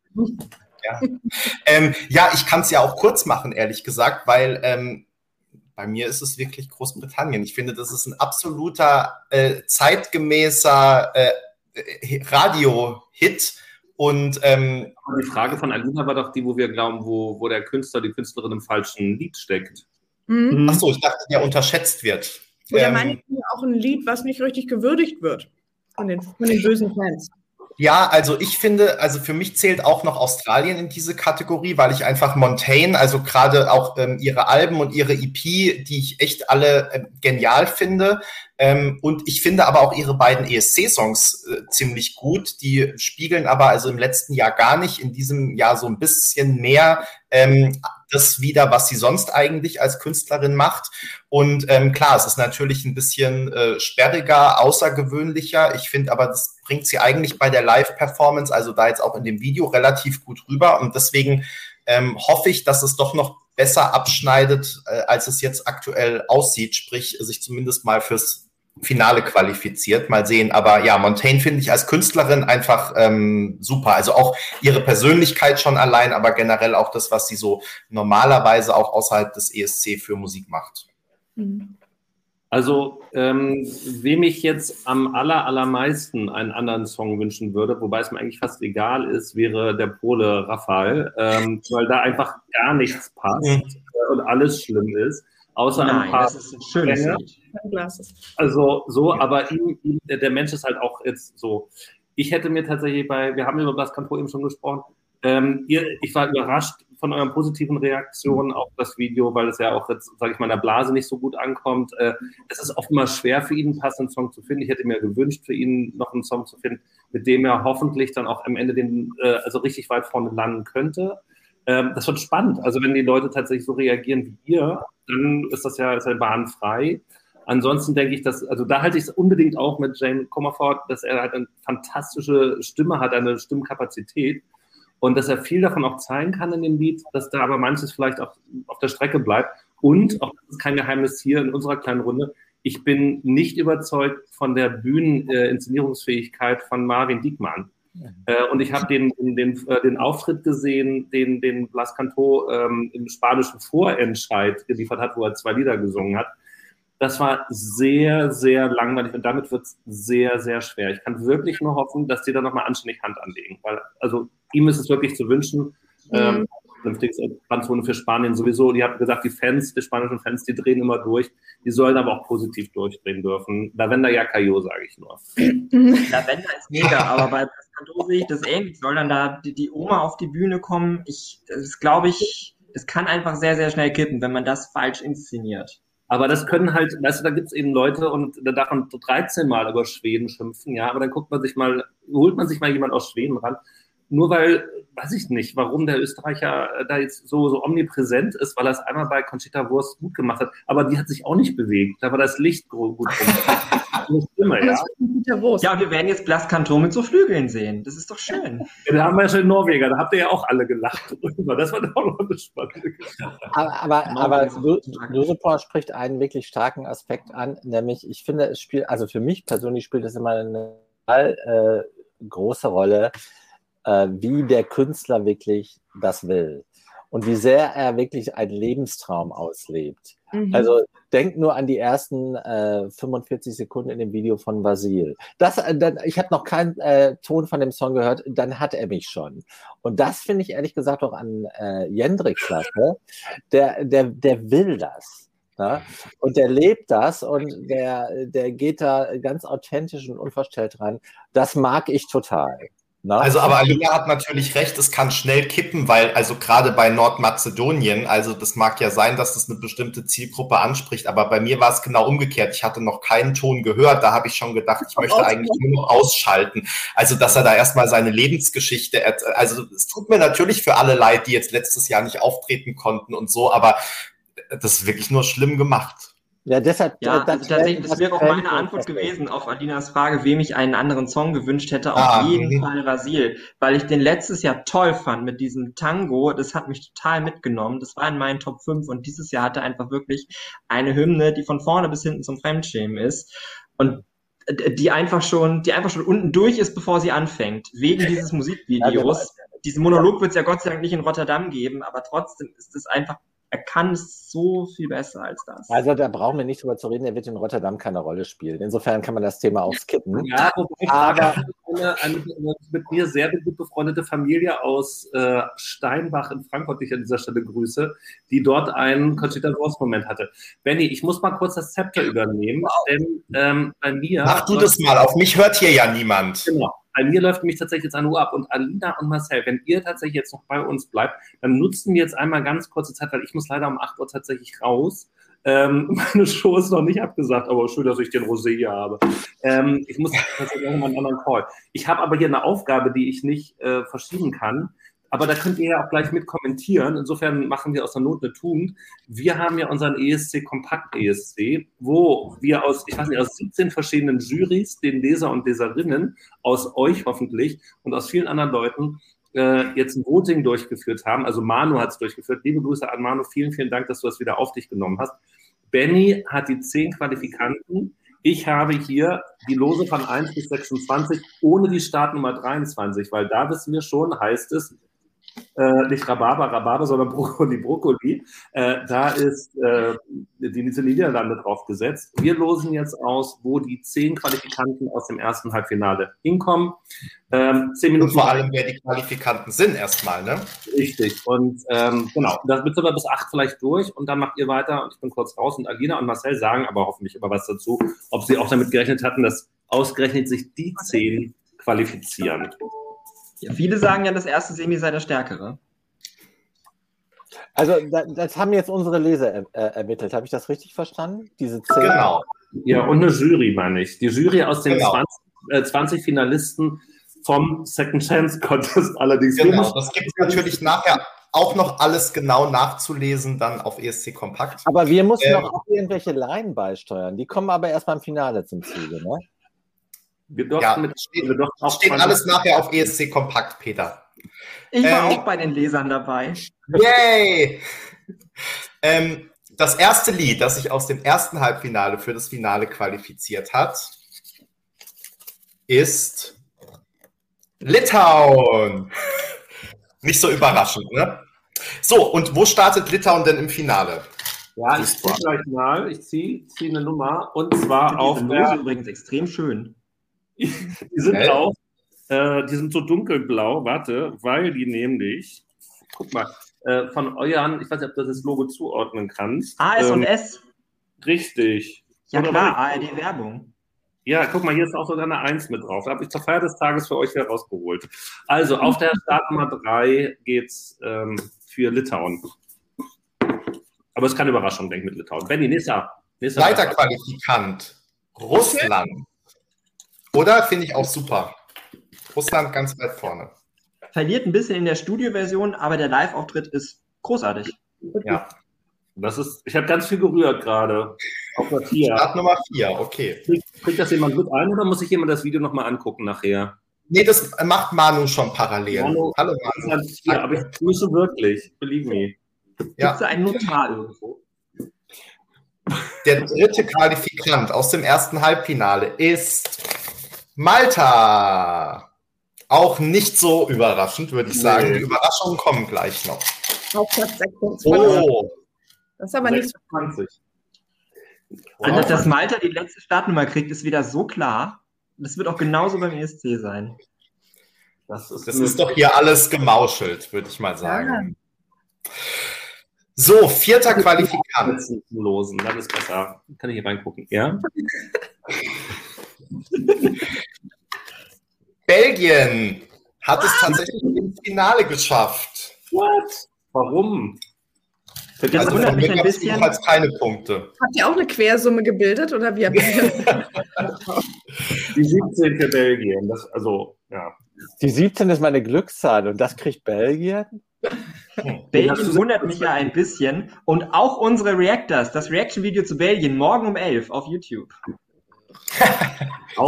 Ja, ähm, ja ich kann es ja auch kurz machen, ehrlich gesagt, weil ähm, bei mir ist es wirklich Großbritannien. Ich finde, das ist ein absoluter äh, zeitgemäßer äh, äh, Radio-Hit. Und ähm, Aber die Frage von Alina war doch die, wo wir glauben, wo, wo der Künstler, die Künstlerin im falschen Lied steckt. Mhm. ach so, ich dachte, der unterschätzt wird. Oder Ähm, meine ich auch ein Lied, was nicht richtig gewürdigt wird von den, von den bösen Fans. Ja, also ich finde, also für mich zählt auch noch Australien in diese Kategorie, weil ich einfach Montaigne, also gerade auch ähm, ihre Alben und ihre EP, die ich echt alle ähm, genial finde. Ähm, und ich finde aber auch ihre beiden ESC-Songs äh, ziemlich gut. Die spiegeln aber also im letzten Jahr gar nicht, in diesem Jahr so ein bisschen mehr ähm, das wieder, was sie sonst eigentlich als Künstlerin macht. Und ähm, klar, es ist natürlich ein bisschen äh, sperriger, außergewöhnlicher. Ich finde aber, das bringt sie eigentlich bei der Live-Performance, also da jetzt auch in dem Video relativ gut rüber. Und deswegen ähm, hoffe ich, dass es doch noch besser abschneidet, äh, als es jetzt aktuell aussieht, sprich sich zumindest mal fürs Finale qualifiziert. Mal sehen. Aber ja, Montaigne finde ich als Künstlerin einfach ähm, super. Also auch ihre Persönlichkeit schon allein, aber generell auch das, was sie so normalerweise auch außerhalb des ESC für Musik macht. Mhm. Also, ähm, wem ich jetzt am aller, allermeisten einen anderen Song wünschen würde, wobei es mir eigentlich fast egal ist, wäre der Pole Raphael, ähm, weil da einfach gar nichts passt äh, und alles schlimm ist, außer ein Nein, paar. das ist ein schönes. Also so, aber ihm, ihm, der der Mensch ist halt auch jetzt so. Ich hätte mir tatsächlich bei, wir haben über Blas Campo eben schon gesprochen, ähm, ihr, ich war überrascht, von euren positiven Reaktionen auf das Video, weil es ja auch jetzt, sage ich mal, in der Blase nicht so gut ankommt. Äh, es ist oftmals schwer für ihn, einen passenden Song zu finden. Ich hätte mir gewünscht, für ihn noch einen Song zu finden, mit dem er hoffentlich dann auch am Ende den, äh, also richtig weit vorne landen könnte. Ähm, das wird spannend. Also wenn die Leute tatsächlich so reagieren wie ihr, dann ist das ja, ist ja bahnfrei. Ansonsten denke ich, dass, also da halte ich es unbedingt auch mit Jane Comerford, dass er halt eine fantastische Stimme hat, eine Stimmkapazität und dass er viel davon auch zeigen kann in dem Lied, dass da aber manches vielleicht auch auf der Strecke bleibt. Und, auch das ist kein Geheimnis hier in unserer kleinen Runde, ich bin nicht überzeugt von der Bühneninszenierungsfähigkeit von Marvin Diekmann. Äh, und ich habe den, den, den, äh, den, Auftritt gesehen, den, den Blas Canto ähm, im spanischen Vorentscheid geliefert hat, wo er zwei Lieder gesungen hat. Das war sehr, sehr langweilig und damit wird es sehr, sehr schwer. Ich kann wirklich nur hoffen, dass die da nochmal anständig Hand anlegen, weil also ihm ist es wirklich zu wünschen. Mhm. Ähm, vernünftiges Randzone für Spanien sowieso. Die haben gesagt, die Fans, die spanischen Fans, die drehen immer durch. Die sollen aber auch positiv durchdrehen dürfen. Lavender ja Caillot, sage ich nur. Lavender ist mega, aber bei Pescado sehe ich das ähnlich. Soll dann da die, die Oma auf die Bühne kommen? Ich, das glaube ich, es kann einfach sehr, sehr schnell kippen, wenn man das falsch inszeniert. Aber das können halt, weißt du, da gibt es eben Leute und da darf man 13 Mal über Schweden schimpfen, ja, aber dann guckt man sich mal, holt man sich mal jemand aus Schweden ran nur weil, weiß ich nicht, warum der Österreicher da jetzt so, so omnipräsent ist, weil er es einmal bei Conchita Wurst gut gemacht hat, aber die hat sich auch nicht bewegt. Da war das Licht gut rum. Stimme, ja. ja, wir werden jetzt Blas Kanton mit so Flügeln sehen. Das ist doch schön. Ja, da haben wir ja schon in Norweger, da habt ihr ja auch alle gelacht drüber. Das war doch noch eine spannende Geschichte. Aber, aber, aber Josepor spricht einen wirklich starken Aspekt an, nämlich ich finde, es spielt, also für mich persönlich spielt es immer eine äh, große Rolle, äh, wie der Künstler wirklich das will und wie sehr er wirklich einen Lebenstraum auslebt. Mhm. Also denk nur an die ersten äh, 45 Sekunden in dem Video von Basil. Das, äh, dann, ich habe noch keinen äh, Ton von dem Song gehört, dann hat er mich schon. Und das finde ich ehrlich gesagt auch an äh, Jendrik klasse. Der, der, der will das. Ja? Ne? Und der lebt das und der, der geht da ganz authentisch und unverstellt ran. Das mag ich total. Also, aber Alina hat natürlich recht, es kann schnell kippen, weil, also gerade bei Nordmazedonien, also das mag ja sein, dass das eine bestimmte Zielgruppe anspricht, aber bei mir war es genau umgekehrt. Ich hatte noch keinen Ton gehört, da habe ich schon gedacht, ich möchte eigentlich nur noch ausschalten. Also, dass er da erstmal seine Lebensgeschichte, also es tut mir natürlich für alle leid, die jetzt letztes Jahr nicht auftreten konnten und so, aber das ist wirklich nur schlimm gemacht. Ja, deshalb. Ja, das, also tatsächlich, das wäre auch meine Antwort gewesen auf Adinas Frage, wem ich einen anderen Song gewünscht hätte. Auf ah, jeden mh. Fall Rasil, weil ich den letztes Jahr toll fand mit diesem Tango. Das hat mich total mitgenommen. Das war in meinen Top 5 und dieses Jahr hatte einfach wirklich eine Hymne, die von vorne bis hinten zum Fremdschämen ist. Und die einfach schon, die einfach schon unten durch ist, bevor sie anfängt, wegen dieses Musikvideos. Diesen Monolog wird es ja Gott sei Dank nicht in Rotterdam geben, aber trotzdem ist es einfach er kann es so viel besser als das. Also da brauchen wir nicht drüber zu reden, er wird in Rotterdam keine Rolle spielen. Insofern kann man das Thema auch skippen. Ja, wobei aber eine, eine, mit mir sehr gut befreundete Familie aus äh, Steinbach in Frankfurt, die ich an dieser Stelle grüße, die dort einen Conchita Wurst Moment hatte. Benny, ich muss mal kurz das Zepter übernehmen, wow. denn ähm, bei mir. Mach du das mal, auf mich hört hier ja niemand. Genau. Bei mir läuft nämlich tatsächlich jetzt eine Uhr ab. Und Alina und Marcel, wenn ihr tatsächlich jetzt noch bei uns bleibt, dann nutzen wir jetzt einmal ganz kurze Zeit, weil ich muss leider um 8 Uhr tatsächlich raus. Ähm, meine Show ist noch nicht abgesagt, aber schön, dass ich den Rosé hier habe. Ähm, ich muss tatsächlich mal einen anderen Call. Ich habe aber hier eine Aufgabe, die ich nicht äh, verschieben kann. Aber da könnt ihr ja auch gleich mit kommentieren. Insofern machen wir aus der Not eine Tugend. Wir haben ja unseren ESC Kompakt ESC, wo wir aus, ich weiß nicht, aus 17 verschiedenen Juries, den Leser und Leserinnen, aus euch hoffentlich und aus vielen anderen Leuten äh, jetzt ein Voting durchgeführt haben. Also Manu hat es durchgeführt. Liebe Grüße an Manu. Vielen, vielen Dank, dass du das wieder auf dich genommen hast. Benny hat die zehn Qualifikanten. Ich habe hier die Lose von 1 bis 26 ohne die Startnummer 23, weil da wissen wir schon, heißt es, äh, nicht Rhabarber, Rhabarber, sondern Brokkoli, Brokkoli. Äh, da ist äh, die Niederlande drauf gesetzt. Wir losen jetzt aus, wo die zehn Qualifikanten aus dem ersten Halbfinale hinkommen. Ähm, zehn Minuten. Und vor allem, wer die Qualifikanten sind erstmal, ne? Richtig. Und ähm, genau, damit sind wir bis acht vielleicht durch und dann macht ihr weiter und ich bin kurz raus und Alina und Marcel sagen aber hoffentlich immer was dazu, ob sie auch damit gerechnet hatten, dass ausgerechnet sich die zehn qualifizieren. Ja, viele sagen ja, das erste Semi sei der stärkere. Also das haben jetzt unsere Leser er, äh, ermittelt. Habe ich das richtig verstanden? Diese zehn? Genau. Ja, und eine Jury, meine ich. Die Jury aus den genau. 20, äh, 20 Finalisten vom Second Chance Contest allerdings. Genau, das gibt es natürlich nachher auch noch alles genau nachzulesen, dann auf ESC Kompakt. Aber wir mussten ähm, auch irgendwelche Laien beisteuern. Die kommen aber erst beim Finale zum Zuge, ne? Wir ja, mit, steht, wir steht alles nachher auf ESC Kompakt, Peter. Ich war ähm, auch bei den Lesern dabei. Yay! ähm, das erste Lied, das sich aus dem ersten Halbfinale für das Finale qualifiziert hat, ist Litauen. Nicht so überraschend, ne? So, und wo startet Litauen denn im Finale? Ja, ich ziehe gleich mal. Ich ziehe zieh eine Nummer und zwar auf der. übrigens extrem schön. Die sind äh? auch, äh, die sind so dunkelblau, warte, weil die nämlich, guck mal, äh, von euren, ich weiß nicht, ob du das Logo zuordnen kannst. A, S ähm, und S. Richtig. Ja Oder klar, ARD-Werbung. Ja, guck mal, hier ist auch sogar eine Eins mit drauf. Da habe ich zur Feier des Tages für euch herausgeholt. Also, auf der Startnummer 3 geht es ähm, für Litauen. Aber es ist keine Überraschung, denke ich, mit Litauen. Benny, nächster. nächster Weiter Qualifikant. Russland. Oder? Finde ich auch super. Russland ganz weit vorne. Verliert ein bisschen in der Studioversion, aber der Live-Auftritt ist großartig. Ja. Das ist, ich habe ganz viel gerührt gerade. Auf der 4. Start Nummer 4, okay. Kriegt, das jemand mit ein oder muss sich jemand das Video nochmal angucken nachher? Nee, das macht Manu schon parallel. Manu, Hallo Manu. Ja, aber ich grüße wirklich, believe me. Ja. Gibt es ein Notar irgendwo? Der dritte Qualifikant aus dem ersten Halbfinale ist Malta. Auch nicht so überraschend, würde ich sagen. Nee. Die Überraschungen kommen gleich noch. Auf Platz 26. Oh. Das ist aber 26. nicht so. Also, dass Malta die letzte Startnummer kriegt, ist wieder so klar. Das wird auch genauso beim ESC sein. Das ist, das ist doch hier alles gemauschelt, würde ich mal sagen. Ja. So, vierter Qualifikant. Losen, dann ist besser. Kann ich hier reingucken, ja? Belgien hat es tatsächlich ins Finale geschafft. What? Warum? Das also wundert mich ein bisschen. Jedenfalls keine Punkte. Habt ihr auch eine Quersumme gebildet oder wie habt ihr Die 17 für Belgien. Das, also, ja. Die 17 ist meine Glückszahl und das kriegt Belgien? Belgien wundert mich ja ein bisschen. Und auch unsere Reactors, das Reaction-Video zu Belgien, morgen um 11 auf YouTube.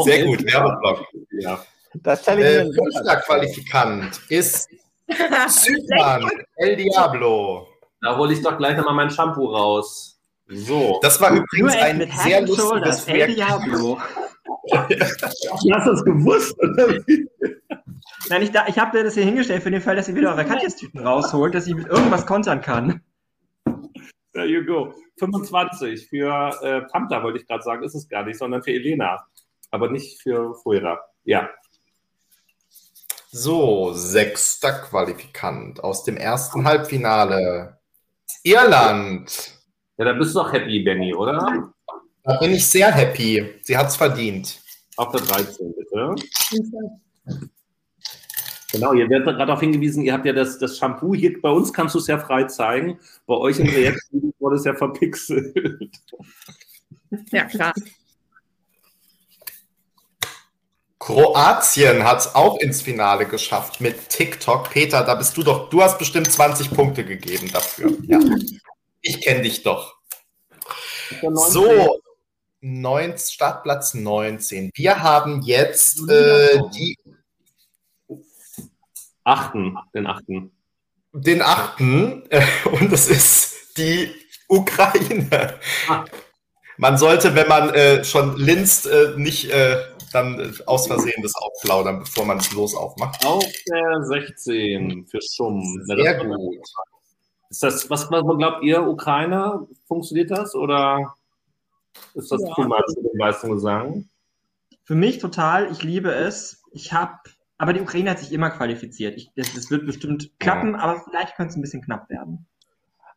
Sehr gut, Werbeblock. Ja. Das stelle ich äh, Fünfter Qualifikant ist Zypern, El Diablo. Da hole ich doch gleich nochmal mein Shampoo raus. So. Das war übrigens ein sehr lustiges El Diablo. du hast das gewusst, oder wie? Nein, ich, ich habe das hier hingestellt für den Fall, dass ihr wieder eure Katjes-Tüten rausholt, dass ich mit irgendwas kontern kann. There you go. 25 für äh, Panther, wollte ich gerade sagen, ist es gar nicht, sondern für Elena. Aber nicht für Fuera. Ja. So, sechster Qualifikant aus dem ersten Halbfinale. Irland. Ja, da bist du doch happy, Benny, oder? Da bin ich sehr happy. Sie hat es verdient. Auf der 13, bitte. Genau, ihr werdet gerade darauf hingewiesen, ihr habt ja das, das Shampoo hier, bei uns kannst du es ja frei zeigen, bei euch im Reaction wurde es ja verpixelt. Ja, klar. Kroatien hat es auch ins Finale geschafft mit TikTok. Peter, da bist du doch, du hast bestimmt 20 Punkte gegeben dafür. Ja. Ich kenne dich doch. So, 9, Startplatz 19. Wir haben jetzt äh, die achten, den achten. Den achten, äh, und das ist die Ukraine. Ah. Man sollte, wenn man äh, schon linst, äh, nicht äh, dann äh, aus Versehen das aufplaudern, bevor man es los aufmacht. Auf der 16 für Schumm. Sehr Na, gut. Ist das, was, was glaubt ihr, Ukraine? Funktioniert das oder ist das ja. too much, den Leistungen sagen? Für mich total. Ich liebe es. Ich habe aber die Ukraine hat sich immer qualifiziert. Ich, das, das, wird bestimmt klappen, ja. aber vielleicht könnte es ein bisschen knapp werden.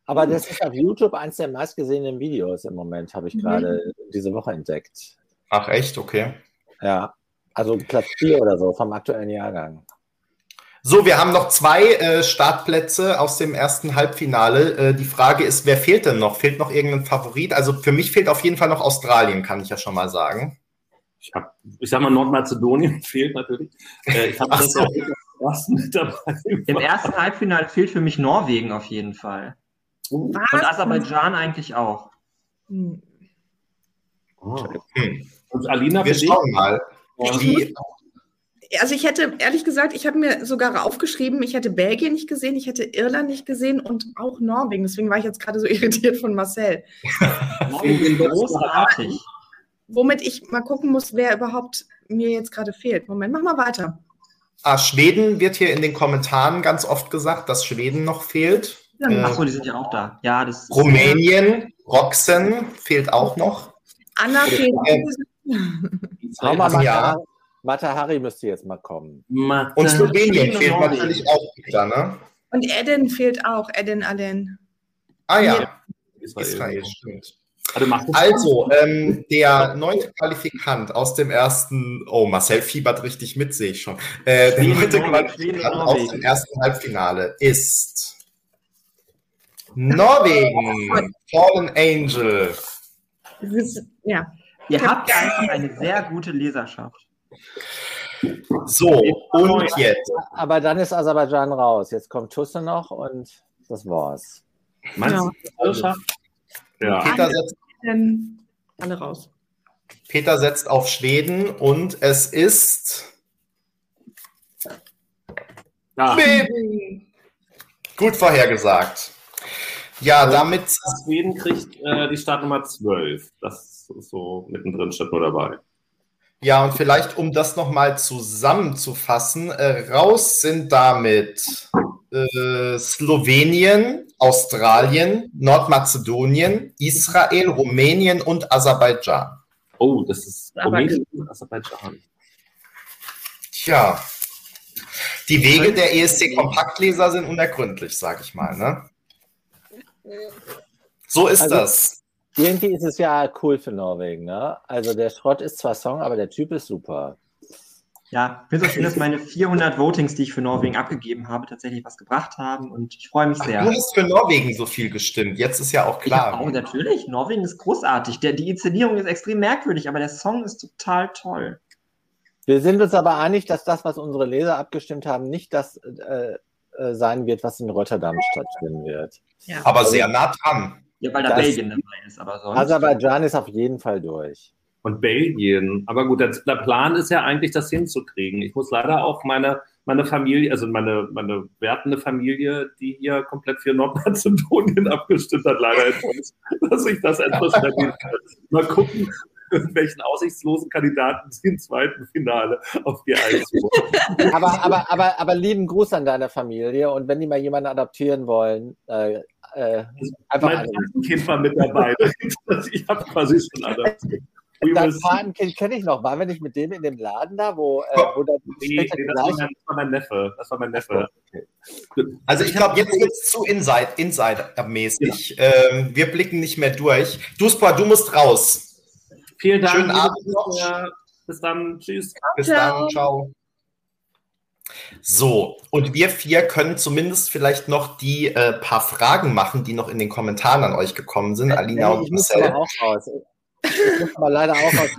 Aber das ist auf YouTube eins der meistgesehenen Videos im Moment, habe ich mhm. gerade diese Woche entdeckt. Ach echt, okay. Ja, also Platz 4 oder so vom aktuellen Jahrgang. So, wir haben noch zwei äh, Startplätze aus dem ersten Halbfinale. Äh, die Frage ist, wer fehlt denn noch? Fehlt noch irgendein Favorit? Also für mich fehlt auf jeden Fall noch Australien, kann ich ja schon mal sagen. Ich, hab, ich sag mal, Nordmazedonien fehlt natürlich. Äh, ich habe das so. auch mit dabei. Im ersten Halbfinale fehlt für mich Norwegen auf jeden Fall. Uh, und Aserbaidschan eigentlich auch. Hm. Oh. Und Alina, wir schauen mal. Wie, also ich hätte, ehrlich gesagt, ich habe mir sogar aufgeschrieben, ich hätte Belgien nicht gesehen, ich hätte Irland nicht gesehen und auch Norwegen. Deswegen war ich jetzt gerade so irritiert von Marcel. Norwegen großartig. Womit ich mal gucken muss, wer überhaupt mir jetzt gerade fehlt. Moment, mach mal weiter. Ah, Schweden wird hier in den Kommentaren ganz oft gesagt, dass Schweden noch fehlt. Ja. Äh, Achso, die sind ja auch da. Ja, das Rumänien, Roxen fehlt auch noch. Anna fehlt. Äh, mal, ja. Mata Hari müsste jetzt mal kommen. Mata und Slowenien fehlt natürlich auch wieder, ne? Und Eden fehlt auch, Eden Allen. Ah ja, Israel, Israel stimmt. Also, ähm, der neunte Qualifikant aus dem ersten, oh, Marcel fiebert richtig mit, sehe ich schon. Äh, der neunte Qualifikant aus dem ersten Halbfinale ist Norwegen, Fallen Angel. Ja. Ihr habt einfach eine sehr gute Leserschaft. So, und jetzt. Aber dann ist Aserbaidschan raus. Jetzt kommt Tusse noch und das war's. Meinst ja. du, ja. Peter setzt, alle raus. Peter setzt auf Schweden und es ist. Ja. Gut vorhergesagt. Ja, damit. Schweden kriegt äh, die Startnummer 12. Das ist so mittendrin, steht nur dabei. Ja, und vielleicht, um das nochmal zusammenzufassen, äh, raus sind damit äh, Slowenien, Australien, Nordmazedonien, Israel, Rumänien und Aserbaidschan. Oh, das ist Rumänien und Aserbaidschan. Tja, die Wege der ESC-Kompaktleser sind unergründlich, sag ich mal. Ne? So ist also, das. Irgendwie ist es ja cool für Norwegen, ne? Also der Schrott ist zwar Song, aber der Typ ist super. Ja, ich finde es so schön, dass meine 400 Votings, die ich für Norwegen abgegeben habe, tatsächlich was gebracht haben und ich freue mich Ach, sehr. Du hast für Norwegen so viel gestimmt, jetzt ist ja auch klar. Auch, natürlich, Norwegen ist großartig. Der, die Inszenierung ist extrem merkwürdig, aber der Song ist total toll. Wir sind uns aber einig, dass das, was unsere Leser abgestimmt haben, nicht das äh, äh, sein wird, was in Rotterdam stattfinden wird. Ja. Aber sehr nah dran. Ja, weil da Belgien dabei ist, aber sonst. Aserbaidschan ist auf jeden Fall durch. Und Belgien. Aber gut, der Plan ist ja eigentlich, das hinzukriegen. Ich muss leider auch meine, meine Familie, also meine, meine wertende Familie, die hier komplett für Nordmazedonien abgestimmt hat, leider enttäuscht, dass ich das etwas verdient Mal gucken, welchen aussichtslosen Kandidaten sie im zweiten Finale auf die Eis aber, aber, aber, aber lieben Gruß an deine Familie und wenn die mal jemanden adoptieren wollen, äh, äh, einfach mein Kind war mit dabei. ich habe quasi schon adoptiert. Das Patenkind kenne ich noch. Waren wir nicht mit dem in dem Laden da, wo, äh, wo da nee, nee, das, war mein, das, war mein, Neffe. Das war mein Neffe. Also ich glaube, jetzt wird es zu Insider-mäßig. Ja. Ähm, wir blicken nicht mehr durch. Duspor, du musst raus. Vielen Dank. Schönen Abend noch. Bis dann. Tschüss. Bis dann. Ciao. So, und wir vier können zumindest vielleicht noch die äh, paar Fragen machen, die noch in den Kommentaren an euch gekommen sind. Alina hey, und Marcel. Ich muss mal leider auch raus.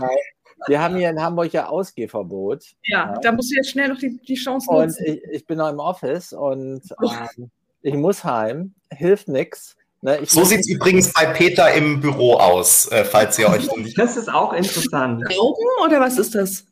Wir haben hier in Hamburg ja Ausgehverbot. Ja, ja. da musst du jetzt schnell noch die, die Chance nutzen. Und ich, ich bin noch im Office und ähm, ich muss heim. Hilft nichts. Ne, so sieht es übrigens bei Peter im Büro aus, äh, falls ihr euch nicht. Das ist auch interessant. Oben oder was ist das?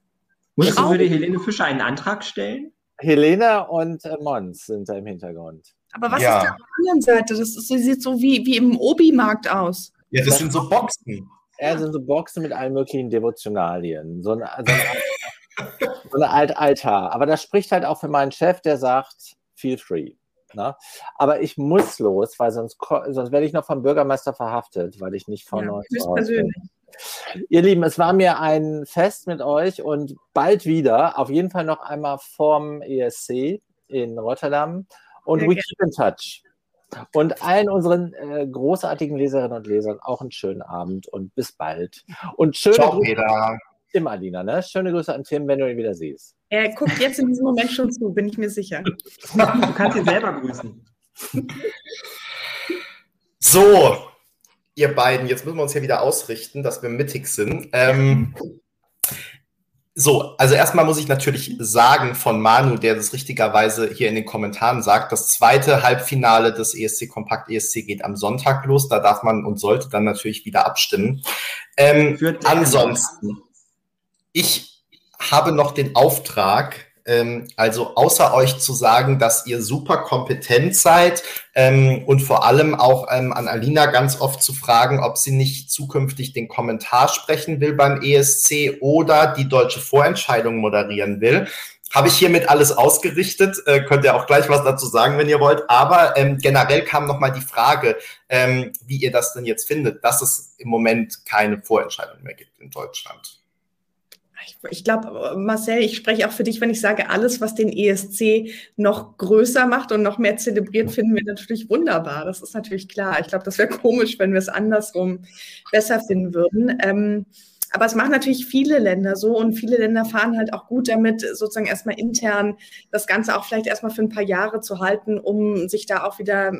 Muss würde Helene Fischer einen Antrag stellen? Helena und äh, Mons sind da im Hintergrund. Aber was ja. ist da auf der anderen Seite? Das, ist, das sieht so wie, wie im Obi-Markt aus. Ja, das, das sind so Boxen. Ja, das sind so Boxen mit allen möglichen Devotionalien. So, eine, so, eine, so eine Alt Altar. Aber das spricht halt auch für meinen Chef, der sagt, feel free. Ne? Aber ich muss los, weil sonst, sonst werde ich noch vom Bürgermeister verhaftet, weil ich nicht von ja, euch. Bin. Ihr Lieben, es war mir ein Fest mit euch und bald wieder, auf jeden Fall noch einmal vorm ESC in Rotterdam und ja, we keep in touch. Und allen unseren äh, großartigen Leserinnen und Lesern auch einen schönen Abend und bis bald. Und schöne Ciao, Grüße Peter. Tim, Alina, ne? Schöne Grüße an Tim, wenn du ihn wieder siehst. Er guckt jetzt in diesem Moment schon zu, bin ich mir sicher. Du kannst ihn selber grüßen. So, ihr beiden, jetzt müssen wir uns hier wieder ausrichten, dass wir mittig sind. Ähm, so, also erstmal muss ich natürlich sagen von Manu, der das richtigerweise hier in den Kommentaren sagt, das zweite Halbfinale des ESC Kompakt ESC geht am Sonntag los. Da darf man und sollte dann natürlich wieder abstimmen. Ähm, ansonsten, ich habe noch den Auftrag, also außer euch zu sagen, dass ihr super kompetent seid ähm, und vor allem auch ähm, an Alina ganz oft zu fragen, ob sie nicht zukünftig den Kommentar sprechen will beim ESC oder die deutsche Vorentscheidung moderieren will. Habe ich hiermit alles ausgerichtet. Äh, könnt ihr auch gleich was dazu sagen, wenn ihr wollt. Aber ähm, generell kam nochmal die Frage, ähm, wie ihr das denn jetzt findet, dass es im Moment keine Vorentscheidung mehr gibt in Deutschland. Ich, glaube, Marcel, ich spreche auch für dich, wenn ich sage, alles, was den ESC noch größer macht und noch mehr zelebriert, finden wir natürlich wunderbar. Das ist natürlich klar. Ich glaube, das wäre komisch, wenn wir es andersrum besser finden würden. Ähm, aber es machen natürlich viele Länder so und viele Länder fahren halt auch gut damit, sozusagen erstmal intern das Ganze auch vielleicht erstmal für ein paar Jahre zu halten, um sich da auch wieder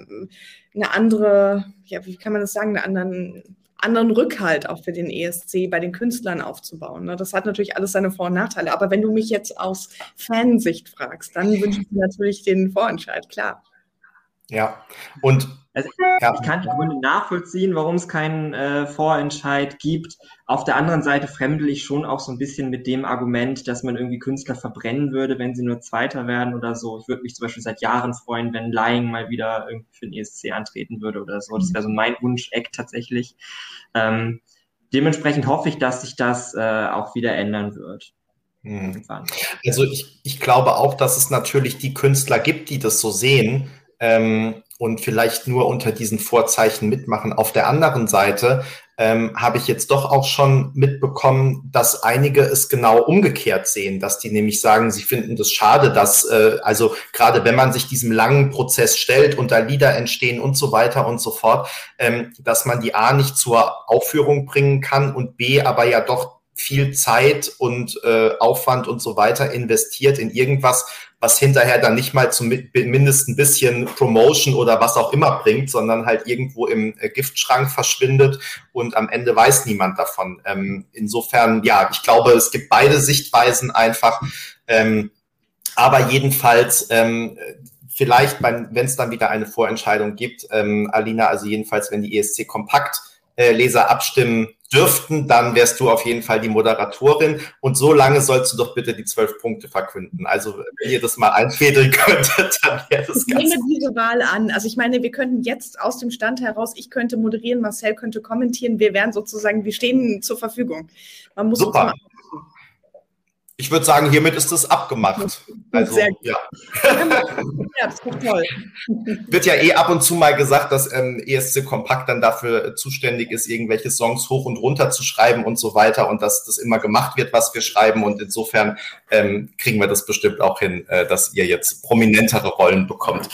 eine andere, ja, wie kann man das sagen, eine anderen anderen Rückhalt auch für den ESC bei den Künstlern aufzubauen. Ne? Das hat natürlich alles seine Vor- und Nachteile. Aber wenn du mich jetzt aus Fansicht fragst, dann wünsche ich mir natürlich den Vorentscheid, klar. Ja, und also, ich kann die Gründe nachvollziehen, warum es keinen äh, Vorentscheid gibt. Auf der anderen Seite fremdel ich schon auch so ein bisschen mit dem Argument, dass man irgendwie Künstler verbrennen würde, wenn sie nur Zweiter werden oder so. Ich würde mich zum Beispiel seit Jahren freuen, wenn Lying mal wieder irgendwie für den ESC antreten würde oder so. Das wäre so mein Wunsch-Eck tatsächlich. Ähm, dementsprechend hoffe ich, dass sich das äh, auch wieder ändern wird. Hm. Also ich, ich glaube auch, dass es natürlich die Künstler gibt, die das so sehen ähm, und vielleicht nur unter diesen Vorzeichen mitmachen. Auf der anderen Seite ähm, habe ich jetzt doch auch schon mitbekommen, dass einige es genau umgekehrt sehen, dass die nämlich sagen, sie finden das schade, dass äh, also gerade wenn man sich diesem langen Prozess stellt und da Lieder entstehen und so weiter und so fort, ähm, dass man die A nicht zur Aufführung bringen kann und B aber ja doch viel Zeit und äh, Aufwand und so weiter investiert in irgendwas, was hinterher dann nicht mal zumindest ein bisschen Promotion oder was auch immer bringt, sondern halt irgendwo im äh, Giftschrank verschwindet und am Ende weiß niemand davon. Ähm, insofern, ja, ich glaube, es gibt beide Sichtweisen einfach. Ähm, aber jedenfalls, ähm, vielleicht, wenn es dann wieder eine Vorentscheidung gibt, ähm, Alina, also jedenfalls, wenn die ESC Kompakt äh, Leser abstimmen dürften, dann wärst du auf jeden Fall die Moderatorin. Und so lange sollst du doch bitte die zwölf Punkte verkünden. Also wenn ihr das mal einfädeln könntet, dann wäre das ich ganz Ich nehme diese Wahl an. Also ich meine, wir könnten jetzt aus dem Stand heraus, ich könnte moderieren, Marcel könnte kommentieren. Wir wären sozusagen, wir stehen zur Verfügung. Man muss Super. Ich würde sagen, hiermit ist es abgemacht. Also, Sehr gut. Ja. ja, das ist toll. Wird ja eh ab und zu mal gesagt, dass ähm, ESC Kompakt dann dafür zuständig ist, irgendwelche Songs hoch und runter zu schreiben und so weiter und dass das immer gemacht wird, was wir schreiben. Und insofern ähm, kriegen wir das bestimmt auch hin, äh, dass ihr jetzt prominentere Rollen bekommt.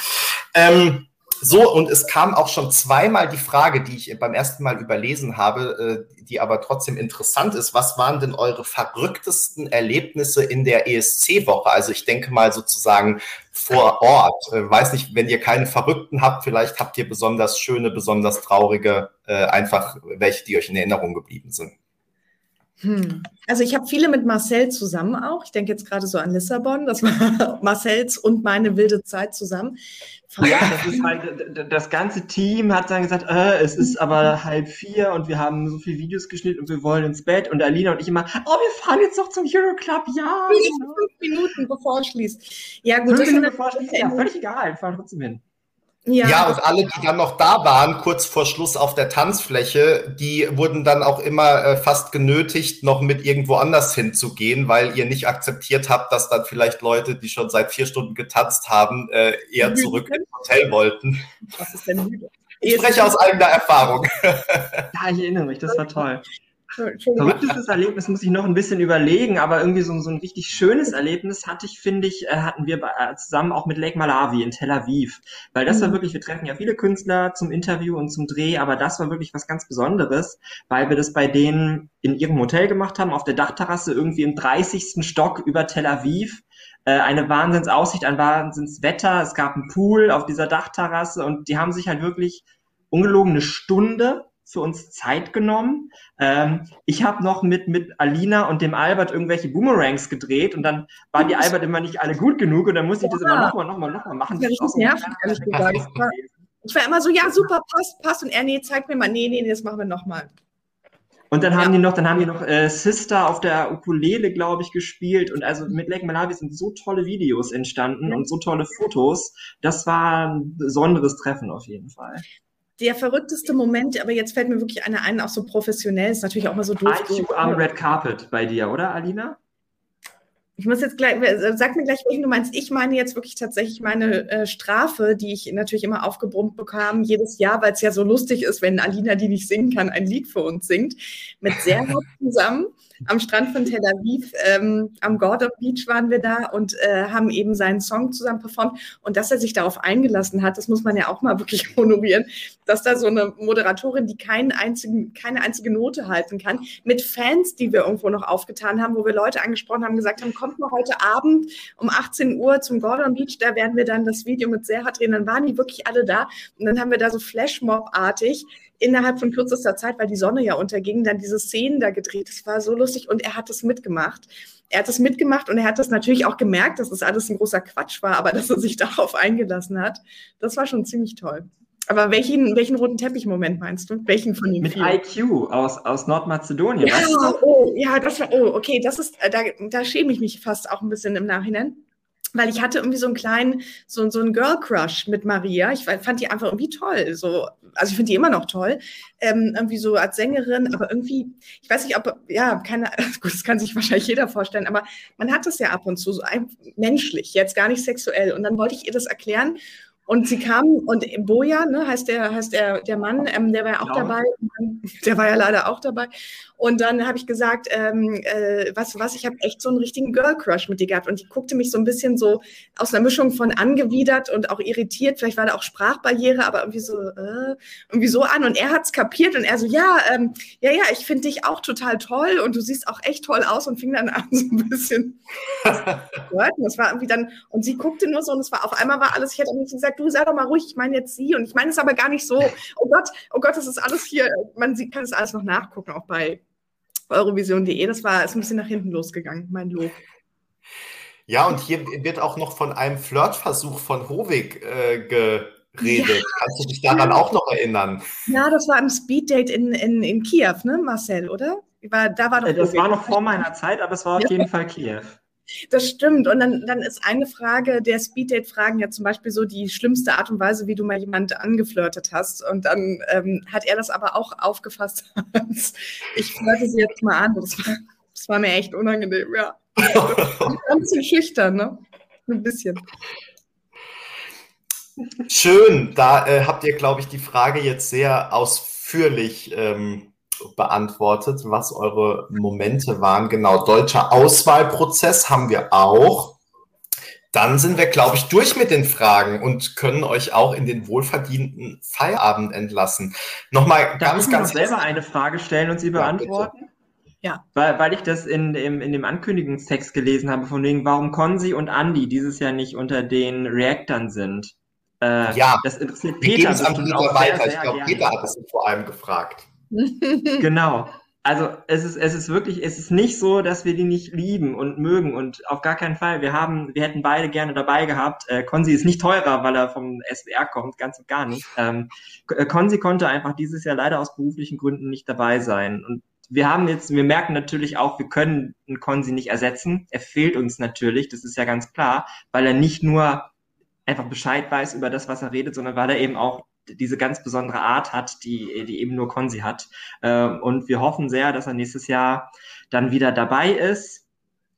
Ähm, so, und es kam auch schon zweimal die Frage, die ich beim ersten Mal überlesen habe, äh, die aber trotzdem interessant ist. Was waren denn eure verrücktesten Erlebnisse in der ESC-Woche? Also ich denke mal sozusagen vor Ort. Äh, weiß nicht, wenn ihr keine Verrückten habt, vielleicht habt ihr besonders schöne, besonders traurige, äh, einfach welche, die euch in Erinnerung geblieben sind. Hm. Also ich habe viele mit Marcel zusammen auch. Ich denke jetzt gerade so an Lissabon. Das war Marcels und meine wilde Zeit zusammen. Ja, das ist halt, das ganze Team hat dann gesagt, äh, es ist aber halb vier und wir haben so viele Videos geschnitten und wir wollen ins Bett. Und Alina und ich immer, oh, wir fahren jetzt noch zum Euroclub, ja. Fünf Minuten bevor es schließt. Ja, gut. Fünf Minuten bevor es schließt, ja, völlig egal, wir fahren trotzdem hin. Ja. ja, und alle, die dann noch da waren, kurz vor Schluss auf der Tanzfläche, die wurden dann auch immer äh, fast genötigt, noch mit irgendwo anders hinzugehen, weil ihr nicht akzeptiert habt, dass dann vielleicht Leute, die schon seit vier Stunden getanzt haben, äh, eher zurück ins Hotel wollten. Was ist denn müde? Ich spreche aus eigener Erfahrung. Ja, ich erinnere mich, das war toll. Verrücktestes Erlebnis muss ich noch ein bisschen überlegen, aber irgendwie so, so ein richtig schönes Erlebnis hatte ich, finde ich, äh, hatten wir äh, zusammen auch mit Lake Malawi in Tel Aviv. Weil das war mhm. wirklich, wir treffen ja viele Künstler zum Interview und zum Dreh, aber das war wirklich was ganz Besonderes, weil wir das bei denen in ihrem Hotel gemacht haben, auf der Dachterrasse irgendwie im 30. Stock über Tel Aviv äh, eine Wahnsinnsaussicht, ein Wahnsinnswetter. Es gab einen Pool auf dieser Dachterrasse und die haben sich halt wirklich ungelogen eine Stunde für uns Zeit genommen. Ähm, ich habe noch mit, mit Alina und dem Albert irgendwelche Boomerangs gedreht und dann waren die Albert immer nicht alle gut genug und dann musste ich das immer nochmal, nochmal, nochmal machen. Das das nervig, ehrlich gesagt. Ich war immer so, ja, super, passt, passt. Und er, nee, zeig mir mal, nee, nee, das machen wir nochmal. Und dann haben ja. die noch, dann haben die noch äh, Sister auf der Ukulele, glaube ich, gespielt. Und also mit Lake Malawi sind so tolle Videos entstanden ja. und so tolle Fotos. Das war ein besonderes Treffen auf jeden Fall der verrückteste Moment, aber jetzt fällt mir wirklich einer ein, auch so professionell, ist natürlich auch mal so doof. IQ am Red Carpet bei dir, oder, Alina? Ich muss jetzt gleich, sag mir gleich, welchen du meinst. Ich meine jetzt wirklich tatsächlich meine äh, Strafe, die ich natürlich immer aufgebrummt bekam, jedes Jahr, weil es ja so lustig ist, wenn Alina, die nicht singen kann, ein Lied für uns singt, mit Serhat zusammen am Strand von Tel Aviv, ähm, am Gordon Beach waren wir da und äh, haben eben seinen Song zusammen performt. Und dass er sich darauf eingelassen hat, das muss man ja auch mal wirklich honorieren, dass da so eine Moderatorin, die keinen einzigen, keine einzige Note halten kann, mit Fans, die wir irgendwo noch aufgetan haben, wo wir Leute angesprochen haben, gesagt haben, kommt mal heute Abend um 18 Uhr zum Gordon Beach, da werden wir dann das Video mit Serhat drehen. Dann waren die wirklich alle da und dann haben wir da so Flashmob-artig innerhalb von kürzester Zeit, weil die Sonne ja unterging, dann diese Szenen da gedreht. Das war so lustig und er hat es mitgemacht. Er hat es mitgemacht und er hat das natürlich auch gemerkt, dass das alles ein großer Quatsch war, aber dass er sich darauf eingelassen hat, das war schon ziemlich toll. Aber welchen, welchen roten Teppich-Moment meinst du? Welchen von den Mit vielen? IQ aus, aus Nordmazedonien. Ja, oh, ja, das war, oh, okay, das ist, äh, da, da schäme ich mich fast auch ein bisschen im Nachhinein weil ich hatte irgendwie so einen kleinen, so, so einen Girl-Crush mit Maria. Ich fand die einfach irgendwie toll. So, also ich finde die immer noch toll. Ähm, irgendwie so als Sängerin, aber irgendwie, ich weiß nicht, ob, ja, keine, gut, das kann sich wahrscheinlich jeder vorstellen, aber man hat das ja ab und zu, so ein, menschlich, jetzt gar nicht sexuell. Und dann wollte ich ihr das erklären und sie kam und Boja, ne, heißt der, heißt der, der Mann, ähm, der war ja auch ja. dabei, der war ja leider auch dabei. Und dann habe ich gesagt, ähm, äh, was, was, ich habe echt so einen richtigen Girl Crush mit dir gehabt. Und die guckte mich so ein bisschen so aus einer Mischung von angewidert und auch irritiert. Vielleicht war da auch Sprachbarriere, aber irgendwie so, äh, irgendwie so an. Und er hat es kapiert und er so, ja, ähm, ja, ja, ich finde dich auch total toll und du siehst auch echt toll aus und fing dann an so ein bisschen. das war irgendwie dann, und sie guckte nur so und es war auf einmal war alles, ich hätte nicht gesagt, du sei doch mal ruhig, ich meine jetzt sie und ich meine es aber gar nicht so, oh Gott, oh Gott, das ist alles hier, man kann es alles noch nachgucken, auch bei Eurovision.de. Das war ist ein bisschen nach hinten losgegangen, mein Lob. Ja, und hier wird auch noch von einem Flirtversuch von Hovig äh, geredet. Ja. Kannst du dich daran auch noch erinnern? Ja, das war ein Speeddate in, in, in Kiew, ne, Marcel, oder? War, da war doch das Hovig. war noch vor meiner Zeit, aber es war auf jeden Fall Kiew. Das stimmt. Und dann, dann ist eine Frage der Speeddate-Fragen ja zum Beispiel so die schlimmste Art und Weise, wie du mal jemand angeflirtet hast. Und dann ähm, hat er das aber auch aufgefasst. ich flirte sie jetzt mal an. Das war, das war mir echt unangenehm, ja. Ein bisschen schüchtern, ne? Ein bisschen. Schön. Da äh, habt ihr, glaube ich, die Frage jetzt sehr ausführlich ähm, beantwortet, was eure Momente waren. Genau, deutscher Auswahlprozess haben wir auch. Dann sind wir, glaube ich, durch mit den Fragen und können euch auch in den wohlverdienten Feierabend entlassen. Nochmal Darf ganz, ich ganz. selber eine Frage stellen und sie beantworten? Ja. Weil, weil ich das in, in, in dem Ankündigungstext gelesen habe, von wegen, warum Konzi und Andi dieses Jahr nicht unter den Reactern sind. Äh, ja, das interessiert Peter. Wir geben es an Peter weiter. Sehr, ich glaube, Peter hat es vor allem gefragt. genau. Also es ist, es ist wirklich, es ist nicht so, dass wir die nicht lieben und mögen und auf gar keinen Fall. Wir haben, wir hätten beide gerne dabei gehabt. Äh, Konzi ist nicht teurer, weil er vom SWR kommt, ganz und gar nicht. Ähm, äh, Konzi konnte einfach dieses Jahr leider aus beruflichen Gründen nicht dabei sein. Und wir haben jetzt, wir merken natürlich auch, wir können einen Konzi nicht ersetzen. Er fehlt uns natürlich, das ist ja ganz klar, weil er nicht nur einfach Bescheid weiß über das, was er redet, sondern weil er eben auch diese ganz besondere Art hat, die, die eben nur Konzi hat. Ähm, und wir hoffen sehr, dass er nächstes Jahr dann wieder dabei ist.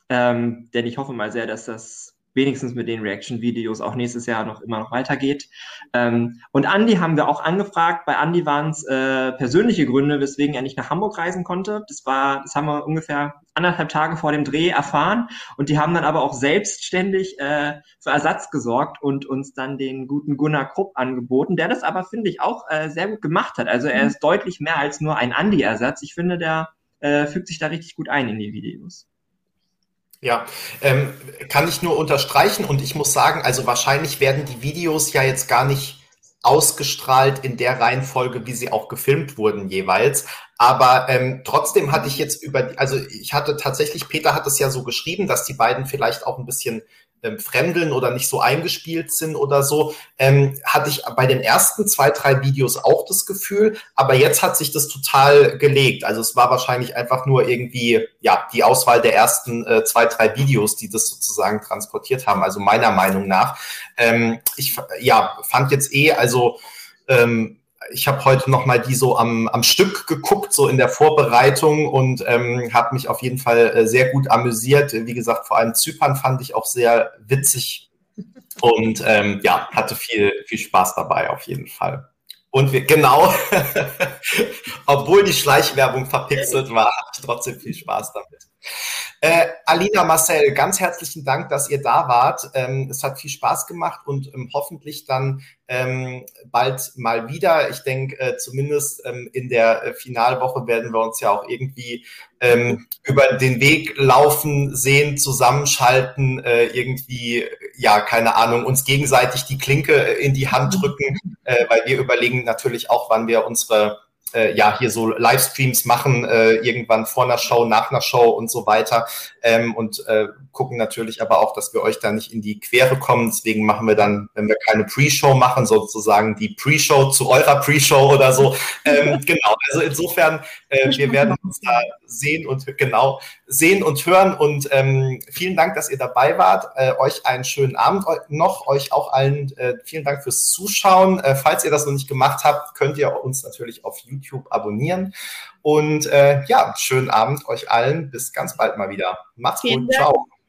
Ähm, denn ich hoffe mal sehr, dass das wenigstens mit den Reaction-Videos auch nächstes Jahr noch immer noch weitergeht. Ähm, und Andy haben wir auch angefragt. Bei Andy waren es äh, persönliche Gründe, weswegen er nicht nach Hamburg reisen konnte. Das war, das haben wir ungefähr anderthalb Tage vor dem Dreh erfahren. Und die haben dann aber auch selbstständig äh, für Ersatz gesorgt und uns dann den guten Gunnar Krupp angeboten, der das aber, finde ich, auch äh, sehr gut gemacht hat. Also er mhm. ist deutlich mehr als nur ein Andy-Ersatz. Ich finde, der äh, fügt sich da richtig gut ein in die Videos. Ja, ähm, kann ich nur unterstreichen und ich muss sagen, also wahrscheinlich werden die Videos ja jetzt gar nicht ausgestrahlt in der Reihenfolge, wie sie auch gefilmt wurden jeweils. Aber ähm, trotzdem hatte ich jetzt über, also ich hatte tatsächlich, Peter hat es ja so geschrieben, dass die beiden vielleicht auch ein bisschen ähm, fremdeln oder nicht so eingespielt sind oder so, ähm, hatte ich bei den ersten zwei, drei Videos auch das Gefühl, aber jetzt hat sich das total gelegt. Also es war wahrscheinlich einfach nur irgendwie, ja, die Auswahl der ersten äh, zwei, drei Videos, die das sozusagen transportiert haben, also meiner Meinung nach. Ähm, ich, ja, fand jetzt eh, also ähm, ich habe heute noch mal die so am, am Stück geguckt, so in der Vorbereitung und ähm, habe mich auf jeden Fall äh, sehr gut amüsiert. Wie gesagt, vor allem Zypern fand ich auch sehr witzig und ähm, ja, hatte viel, viel Spaß dabei auf jeden Fall. Und wir, genau, obwohl die Schleichwerbung verpixelt war, hatte ich trotzdem viel Spaß damit. Äh, Alina, Marcel, ganz herzlichen Dank, dass ihr da wart. Ähm, es hat viel Spaß gemacht und ähm, hoffentlich dann ähm, bald mal wieder. Ich denke, äh, zumindest ähm, in der äh, Finalwoche werden wir uns ja auch irgendwie ähm, über den Weg laufen, sehen, zusammenschalten, äh, irgendwie, ja, keine Ahnung, uns gegenseitig die Klinke in die Hand drücken, äh, weil wir überlegen natürlich auch, wann wir unsere äh, ja hier so Livestreams machen, äh, irgendwann vor einer Show, nach einer Show und so weiter. Ähm, und äh, gucken natürlich aber auch, dass wir euch da nicht in die Quere kommen. Deswegen machen wir dann, wenn wir keine Pre-Show machen, sozusagen die Pre-Show zu eurer Pre-Show oder so. Ähm, genau, also insofern, äh, wir werden uns da sehen und genau sehen und hören. Und ähm, vielen Dank, dass ihr dabei wart. Äh, euch einen schönen Abend noch. Euch auch allen äh, vielen Dank fürs Zuschauen. Äh, falls ihr das noch nicht gemacht habt, könnt ihr uns natürlich auf YouTube abonnieren. Und äh, ja, schönen Abend euch allen. Bis ganz bald mal wieder. Macht's gut. Ciao.